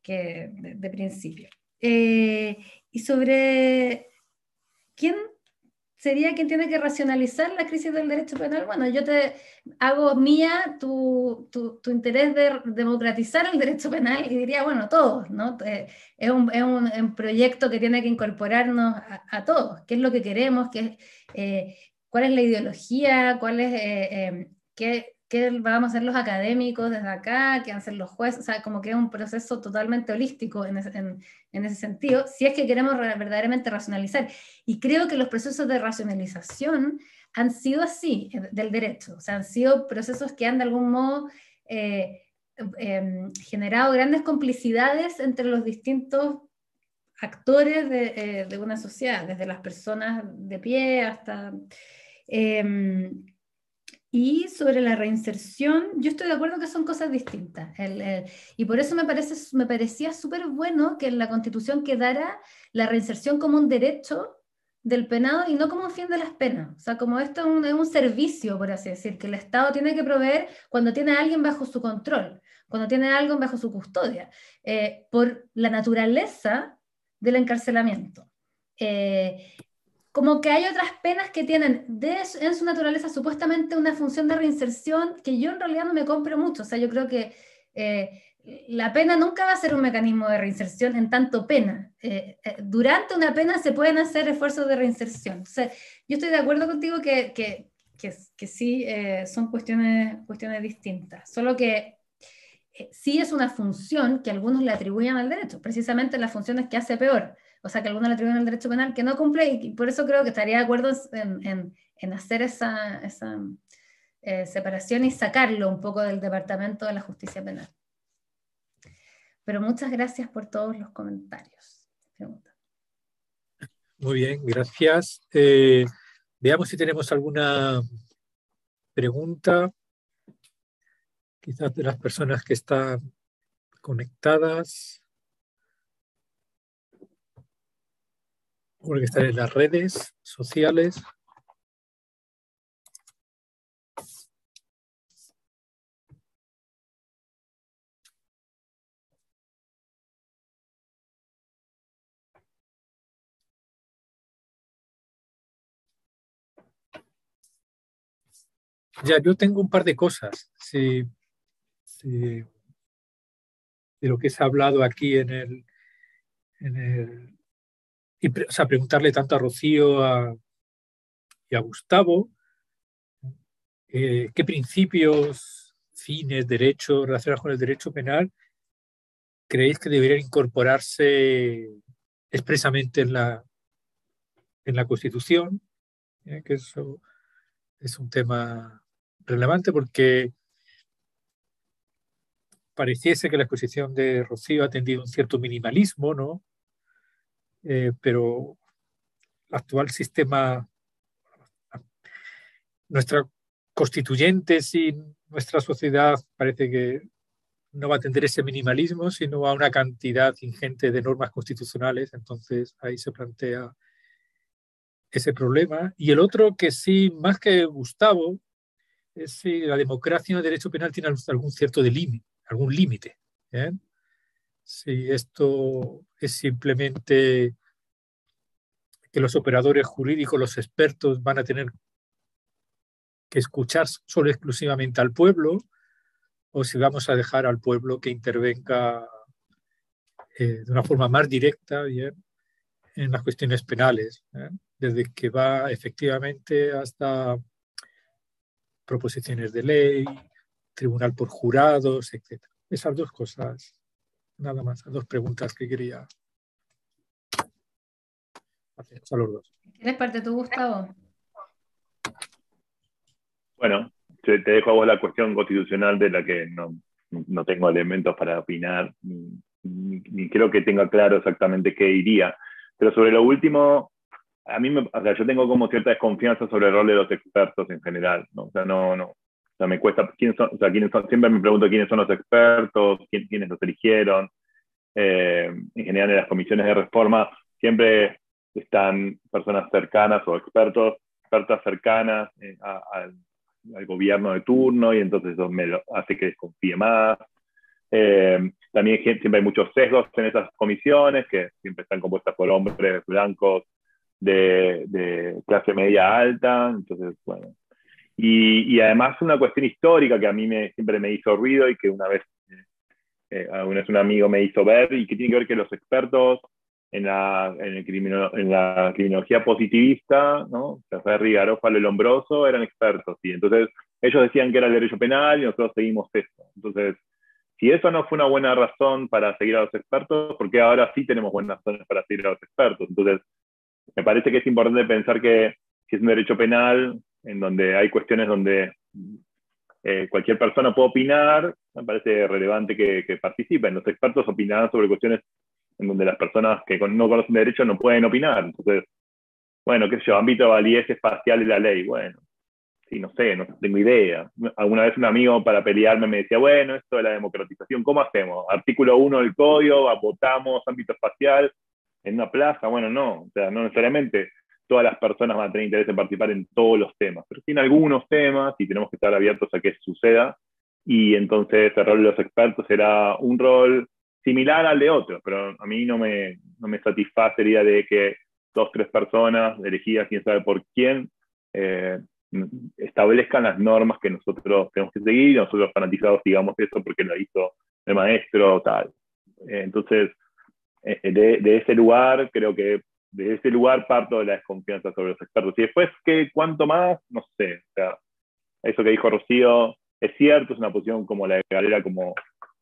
que de, principio. Eh, y sobre quién sería quien tiene que racionalizar la crisis del derecho penal. Bueno, yo te hago mía tu, tu, tu interés de democratizar el derecho penal y diría, bueno, todos, ¿no? Eh, es, un, es un, proyecto que tiene que incorporarnos a, todos. ¿Qué es lo que queremos? ¿Qué, eh, ¿Cuál es la ideología? ¿Cuál eh, qué, qué vamos a hacer los académicos desde acá, qué van a hacer los jueces, o sea, como que es un proceso totalmente holístico en ese, en, ese sentido, si es que queremos verdaderamente racionalizar. Y creo que los procesos de racionalización han sido así, eh, del derecho, o sea, han sido procesos que han de algún modo eh, em, generado grandes complicidades entre los distintos actores de, eh, de, una sociedad, desde las personas de pie hasta... Em, y sobre la reinserción, yo estoy de acuerdo que son cosas distintas. y por eso me, parece, me parecía súper bueno que en la Constitución quedara la reinserción como un derecho del penado y no como un fin de las penas. O sea, como esto es un, servicio, por así decir, que el Estado tiene que proveer cuando tiene a alguien bajo su control, cuando tiene a alguien bajo su custodia, eh, por la naturaleza del encarcelamiento. Eh, como que hay otras penas que tienen de, en su naturaleza supuestamente una función de reinserción que yo en realidad no me compro mucho. O sea, yo creo que eh, la pena nunca va a ser un mecanismo de reinserción en tanto pena. Eh, eh, durante una pena se pueden hacer esfuerzos de reinserción. O sea, yo estoy de acuerdo contigo que, que, que, que sí son cuestiones, cuestiones distintas. Solo que sí es una función que algunos le atribuyen al derecho, precisamente las funciones que hace peor o sea, que algunos le atribuyen derecho penal que no cumple y por eso creo que estaría de acuerdo en, en, hacer esa, esa eh, separación y sacarlo un poco del Departamento de la Justicia Penal. Pero muchas gracias por todos los comentarios. Muy bien, gracias. Eh, veamos si tenemos alguna pregunta, quizás de las personas que están conectadas. Que están en las redes sociales. Ya, yo tengo un par de cosas sí, de lo que se ha hablado aquí en el, en el y o sea, preguntarle tanto a Rocío y a Gustavo eh, qué principios, fines, derechos relacionados con el derecho penal creéis que deberían incorporarse expresamente en la, en la Constitución, ¿eh? que eso es un tema relevante porque pareciese que la exposición de Rocío ha tendido un cierto minimalismo, ¿no? Eh, pero el actual sistema, nuestra constituyente sin nuestra sociedad parece que no va a atender ese minimalismo, sino a una cantidad ingente de normas constitucionales. Entonces ahí se plantea ese problema. Y el otro que sí, más que Gustavo, es si la democracia en el derecho penal tiene algún cierto límite, algún límite. ¿eh? si esto es simplemente que los operadores jurídicos, los expertos van a tener que escuchar solo exclusivamente al pueblo, o si vamos a dejar al pueblo que intervenga eh, de una forma más directa bien, en las cuestiones penales, ¿eh? desde que va efectivamente hasta proposiciones de ley, tribunal por jurados, etc. Esas dos cosas, nada más, dos preguntas que quería hacer a los dos. ¿Quieres parte tú, Gustavo? Bueno, te, dejo a vos la cuestión constitucional de la que no, tengo elementos para opinar, ni, creo que tenga claro exactamente qué iría. Pero sobre lo último, a mí, me, o sea, yo tengo como cierta desconfianza sobre el rol de los expertos en general, ¿no? O sea, no, no, o sea, me cuesta, ¿quiénes son, o sea, ¿quiénes son? siempre me pregunto quiénes son los expertos, quién, quiénes los eligieron. Eh, en general, en las comisiones de reforma siempre están personas cercanas o expertos, expertas cercanas eh, al, gobierno de turno y entonces eso me hace que desconfíe más. Eh, también siempre hay muchos sesgos en esas comisiones que siempre están compuestas por hombres blancos de, clase media alta, entonces, bueno. Y, además una cuestión histórica que a mí me, siempre me hizo ruido y que una vez, eh, una vez un amigo me hizo ver y que tiene que ver que los expertos en la, en, en la criminología positivista, ¿no? Ferri, Garófalo y Lombroso eran expertos, y entonces ellos decían que era el derecho penal y nosotros seguimos esto. Entonces, si eso no fue una buena razón para seguir a los expertos, porque ahora sí tenemos buenas razones para seguir a los expertos? Entonces, me parece que es importante pensar que si es un derecho penal, en donde hay cuestiones donde eh, cualquier persona puede opinar, me parece relevante que, participen. Los expertos opinarán sobre cuestiones en donde las personas que no conocen derecho no pueden opinar. Entonces, bueno, qué sé yo, ámbito de validez espacial de la ley. Bueno, sí, no sé, no tengo idea. Alguna vez un amigo para pelearme me decía, bueno, esto de la democratización, ¿cómo hacemos? Artículo 1 del código, votamos ámbito espacial en una plaza. Bueno, no, o sea, no necesariamente todas las personas van a tener interés en participar en todos los temas, pero en algunos temas y tenemos que estar abiertos a que suceda. Y entonces el rol de los expertos será un rol similar al de otros, pero a mí no me, no me satisface la idea de que dos, tres personas elegidas, quién sabe por quién, eh, establezcan las normas que nosotros tenemos que seguir nosotros fanatizados digamos eso porque lo hizo el maestro tal. Eh, entonces, eh, de, de, ese lugar, creo que de ese lugar parto de la desconfianza sobre los expertos. Y después, ¿qué, ¿cuánto más? No sé. O sea, eso que dijo Rocío es cierto, es una posición como la de Galera, como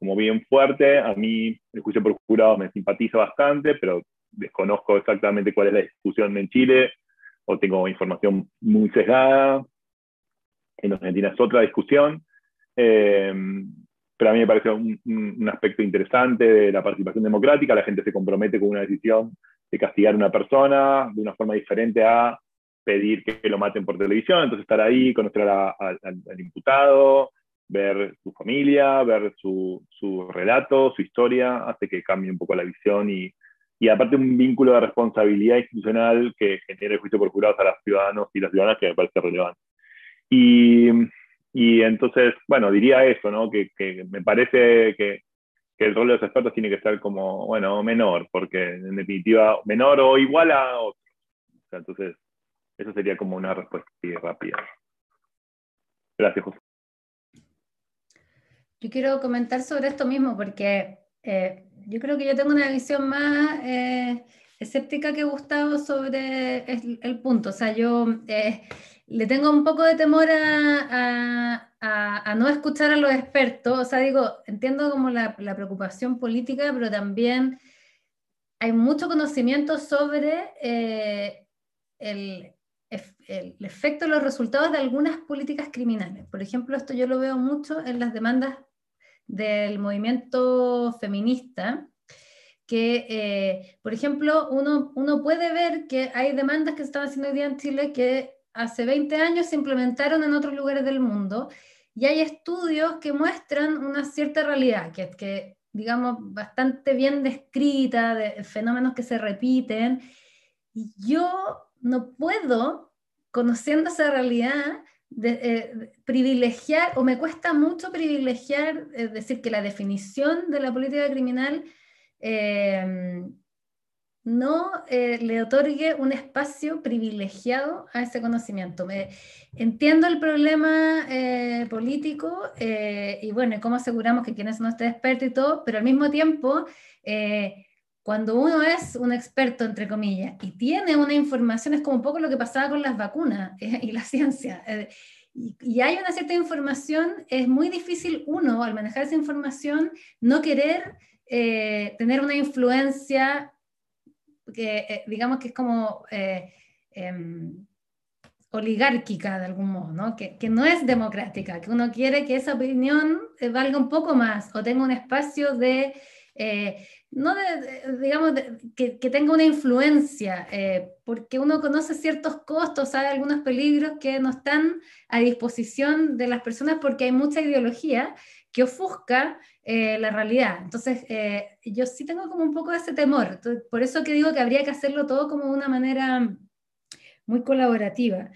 como bien fuerte. A mí el juicio por jurado me simpatiza bastante, pero desconozco exactamente cuál es la discusión en Chile o tengo información muy sesgada. En Argentina es otra discusión. Eh, pero a mí me parece un, aspecto interesante de la participación democrática. La gente se compromete con una decisión castigar a una persona de una forma diferente a pedir que lo maten por televisión. Entonces estar ahí, conocer al imputado, ver su familia, ver su, su, relato, su historia, hace que cambie un poco la visión y, y aparte un vínculo de responsabilidad institucional que genere el juicio por jurados a los ciudadanos y las ciudadanas que me parece relevante. Y, y entonces, bueno, diría eso, ¿no? Que, que me parece que, que, el rol de los expertos tiene que ser como, bueno, menor, porque en definitiva, menor o igual a otros. entonces, eso sería como una respuesta rápida. Gracias, José. Yo quiero comentar sobre esto mismo porque eh, yo creo que yo tengo una visión más eh, escéptica que Gustavo sobre el, punto. O sea, yo eh, le tengo un poco de temor a, no escuchar a los expertos. O sea, digo, entiendo como la, preocupación política, pero también hay mucho conocimiento sobre el, el, efecto, los resultados de algunas políticas criminales. Por ejemplo, esto yo lo veo mucho en las demandas del movimiento feminista, que, eh, por ejemplo, uno, uno puede ver que hay demandas que se están haciendo hoy día en Chile que hace 20 años se implementaron en otros lugares del mundo y hay estudios que muestran una cierta realidad, que, que digamos, bastante bien descrita, de fenómenos que se repiten. Y yo no puedo, conociendo esa realidad, de, eh, privilegiar, o me cuesta mucho privilegiar, es decir, que la definición de la política criminal eh, no eh, le otorgue un espacio privilegiado a ese conocimiento. Me, entiendo el problema eh, político eh, y bueno, cómo aseguramos que quienes no esté experto y todo, pero al mismo tiempo, cuando uno es un experto, entre comillas, y tiene una información, es como un poco lo que pasaba con las vacunas y la ciencia. Y hay una cierta información, es muy difícil uno, al manejar esa información, no querer tener una influencia que eh, digamos que es como eh, em, oligárquica de algún modo, ¿no? Que, que, no es democrática, que uno quiere que esa opinión eh, valga un poco más o tenga un espacio de, no de, digamos, que, que, tenga una influencia, porque uno conoce ciertos costos, sabe algunos peligros que no están a disposición de las personas porque hay mucha ideología que ofusca eh, la realidad. Entonces, eh, yo sí tengo como un poco de ese temor. por eso que digo que habría que hacerlo todo como de una manera muy colaborativa.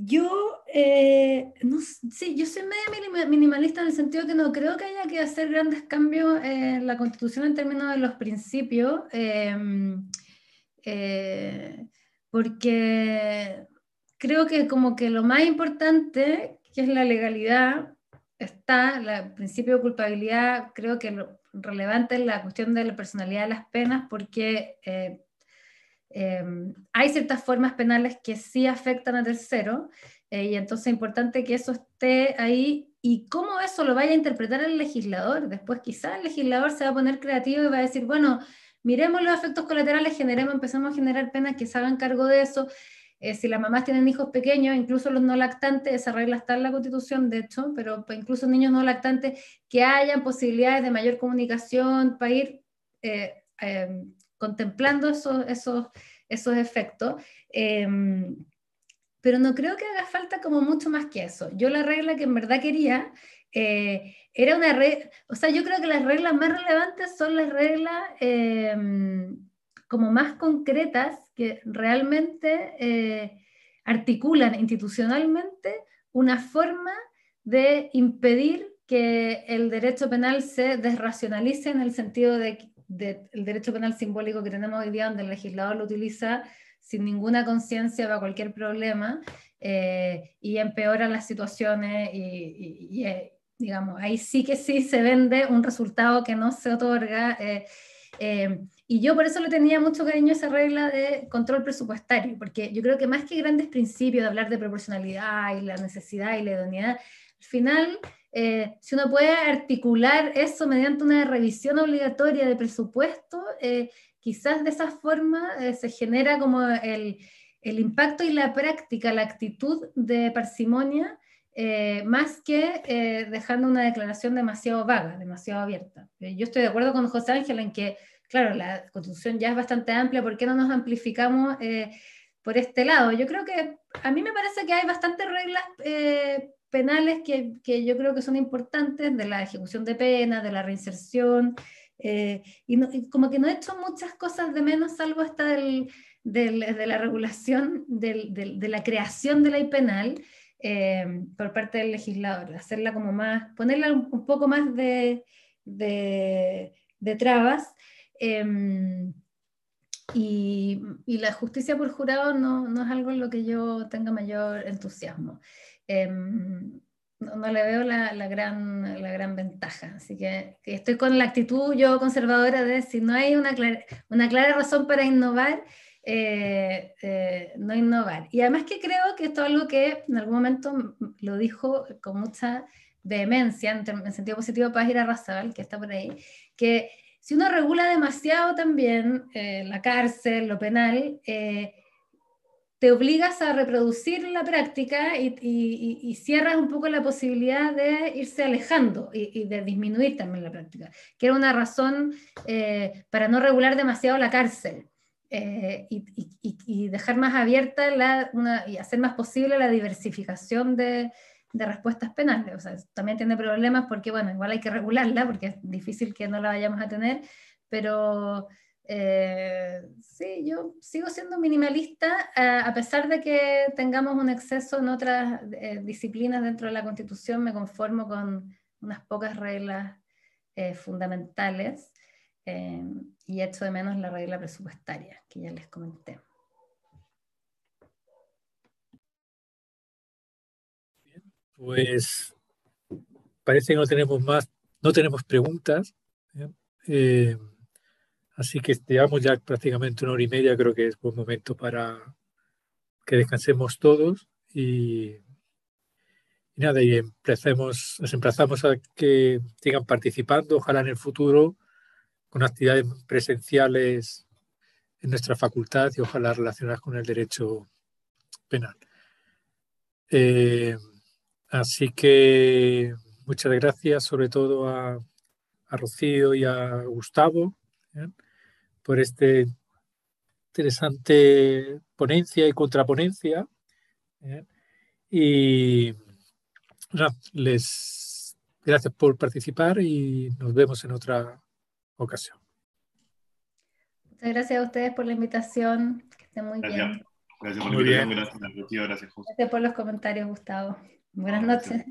Yo, eh, no, yo soy media minimalista en el sentido que no creo que haya que hacer grandes cambios en la constitución en términos de los principios, em, porque creo que como que lo más importante que es la legalidad, está el principio de culpabilidad, creo que lo relevante es la cuestión de la personalidad de las penas, porque eh, hay ciertas formas penales que sí afectan a terceros, eh, y entonces es importante que eso esté ahí y cómo eso lo vaya a interpretar el legislador. Después quizás el legislador se va a poner creativo y va a decir, bueno, miremos los efectos colaterales, generemos, empezamos a generar penas que se hagan cargo de eso. Eh, si las mamás tienen hijos pequeños, incluso los no lactantes, esa regla está en la Constitución, de hecho, pero incluso niños no lactantes, que hayan posibilidades de mayor comunicación para ir eh, em, contemplando esos, esos, esos efectos. Em, pero no creo que haga falta como mucho más que eso. Yo la regla que en verdad quería eh, era una regla, o sea, yo creo que las reglas más relevantes son las reglas em, como más concretas que realmente eh, articulan institucionalmente una forma de impedir que el derecho penal se desracionalice en el sentido de, el derecho penal simbólico que tenemos hoy día, donde el legislador lo utiliza sin ninguna conciencia para cualquier problema eh, y empeora las situaciones y, eh, digamos, ahí sí que sí se vende un resultado que no se otorga. Y yo por eso le tenía mucho cariño a esa regla de control presupuestario, porque yo creo que más que grandes principios de hablar de proporcionalidad y la necesidad y la idoneidad, al final, eh, si uno puede articular eso mediante una revisión obligatoria de presupuesto, eh, quizás de esa forma eh, se genera como el, el, impacto y la práctica, la actitud de parsimonia, más que dejando una declaración demasiado vaga, demasiado abierta. yo estoy de acuerdo con José Ángel en que claro, la constitución ya es bastante amplia, ¿por qué no nos amplificamos eh, por este lado? Yo creo que a mí me parece que hay bastantes reglas eh, penales que, que, yo creo que son importantes, de la ejecución de penas, de la reinserción, eh, y, como que no he hecho muchas cosas de menos, salvo hasta del, de la regulación, de la creación de ley penal. por parte del legislador, hacerla como más, ponerla un, poco más de, de, trabas, Em, y, la justicia por jurado no, no, es algo en lo que yo tenga mayor entusiasmo. Em, no, le veo la, gran, la gran ventaja. Así que, estoy con la actitud yo conservadora de si no hay una clara, una clara razón para innovar, eh, eh, no innovar. Y además que creo que esto es algo que en algún momento lo dijo con mucha vehemencia, en, en sentido positivo, para ir a Razabal, que está por ahí, que si uno regula demasiado también eh, la cárcel, lo penal, te obligas a reproducir la práctica y, cierras un poco la posibilidad de irse alejando y, de disminuir también la práctica, que era una razón eh, para no regular demasiado la cárcel. y, dejar más abierta la, y hacer más posible la diversificación de, respuestas penales. También tiene problemas porque, bueno, igual hay que regularla porque es difícil que no la vayamos a tener, pero eh, sí, yo sigo siendo minimalista a pesar de que tengamos un exceso en otras eh, disciplinas dentro de la Constitución, me conformo con unas pocas reglas eh, fundamentales. eh, y echo de menos la regla presupuestaria que ya les comenté. Pues parece que no tenemos más, no tenemos preguntas. Eh, así que llevamos ya prácticamente una hora y media, creo que es buen momento para que descansemos todos y, nada, y empecemos, nos emplazamos a que sigan participando, ojalá en el futuro, con actividades presenciales en nuestra facultad y ojalá relacionadas con el derecho penal. Eh, así que muchas gracias sobre todo a, Rocío y a Gustavo ¿eh? por este interesante ponencia y contraponencia. ¿eh? Y les gracias por participar y nos vemos en otra ocasión. Muchas gracias a ustedes por la invitación. Que estén muy bien. Gracias por la invitación. Gracias, Gracias, Gracias por los comentarios, Gustavo. Buenas noches.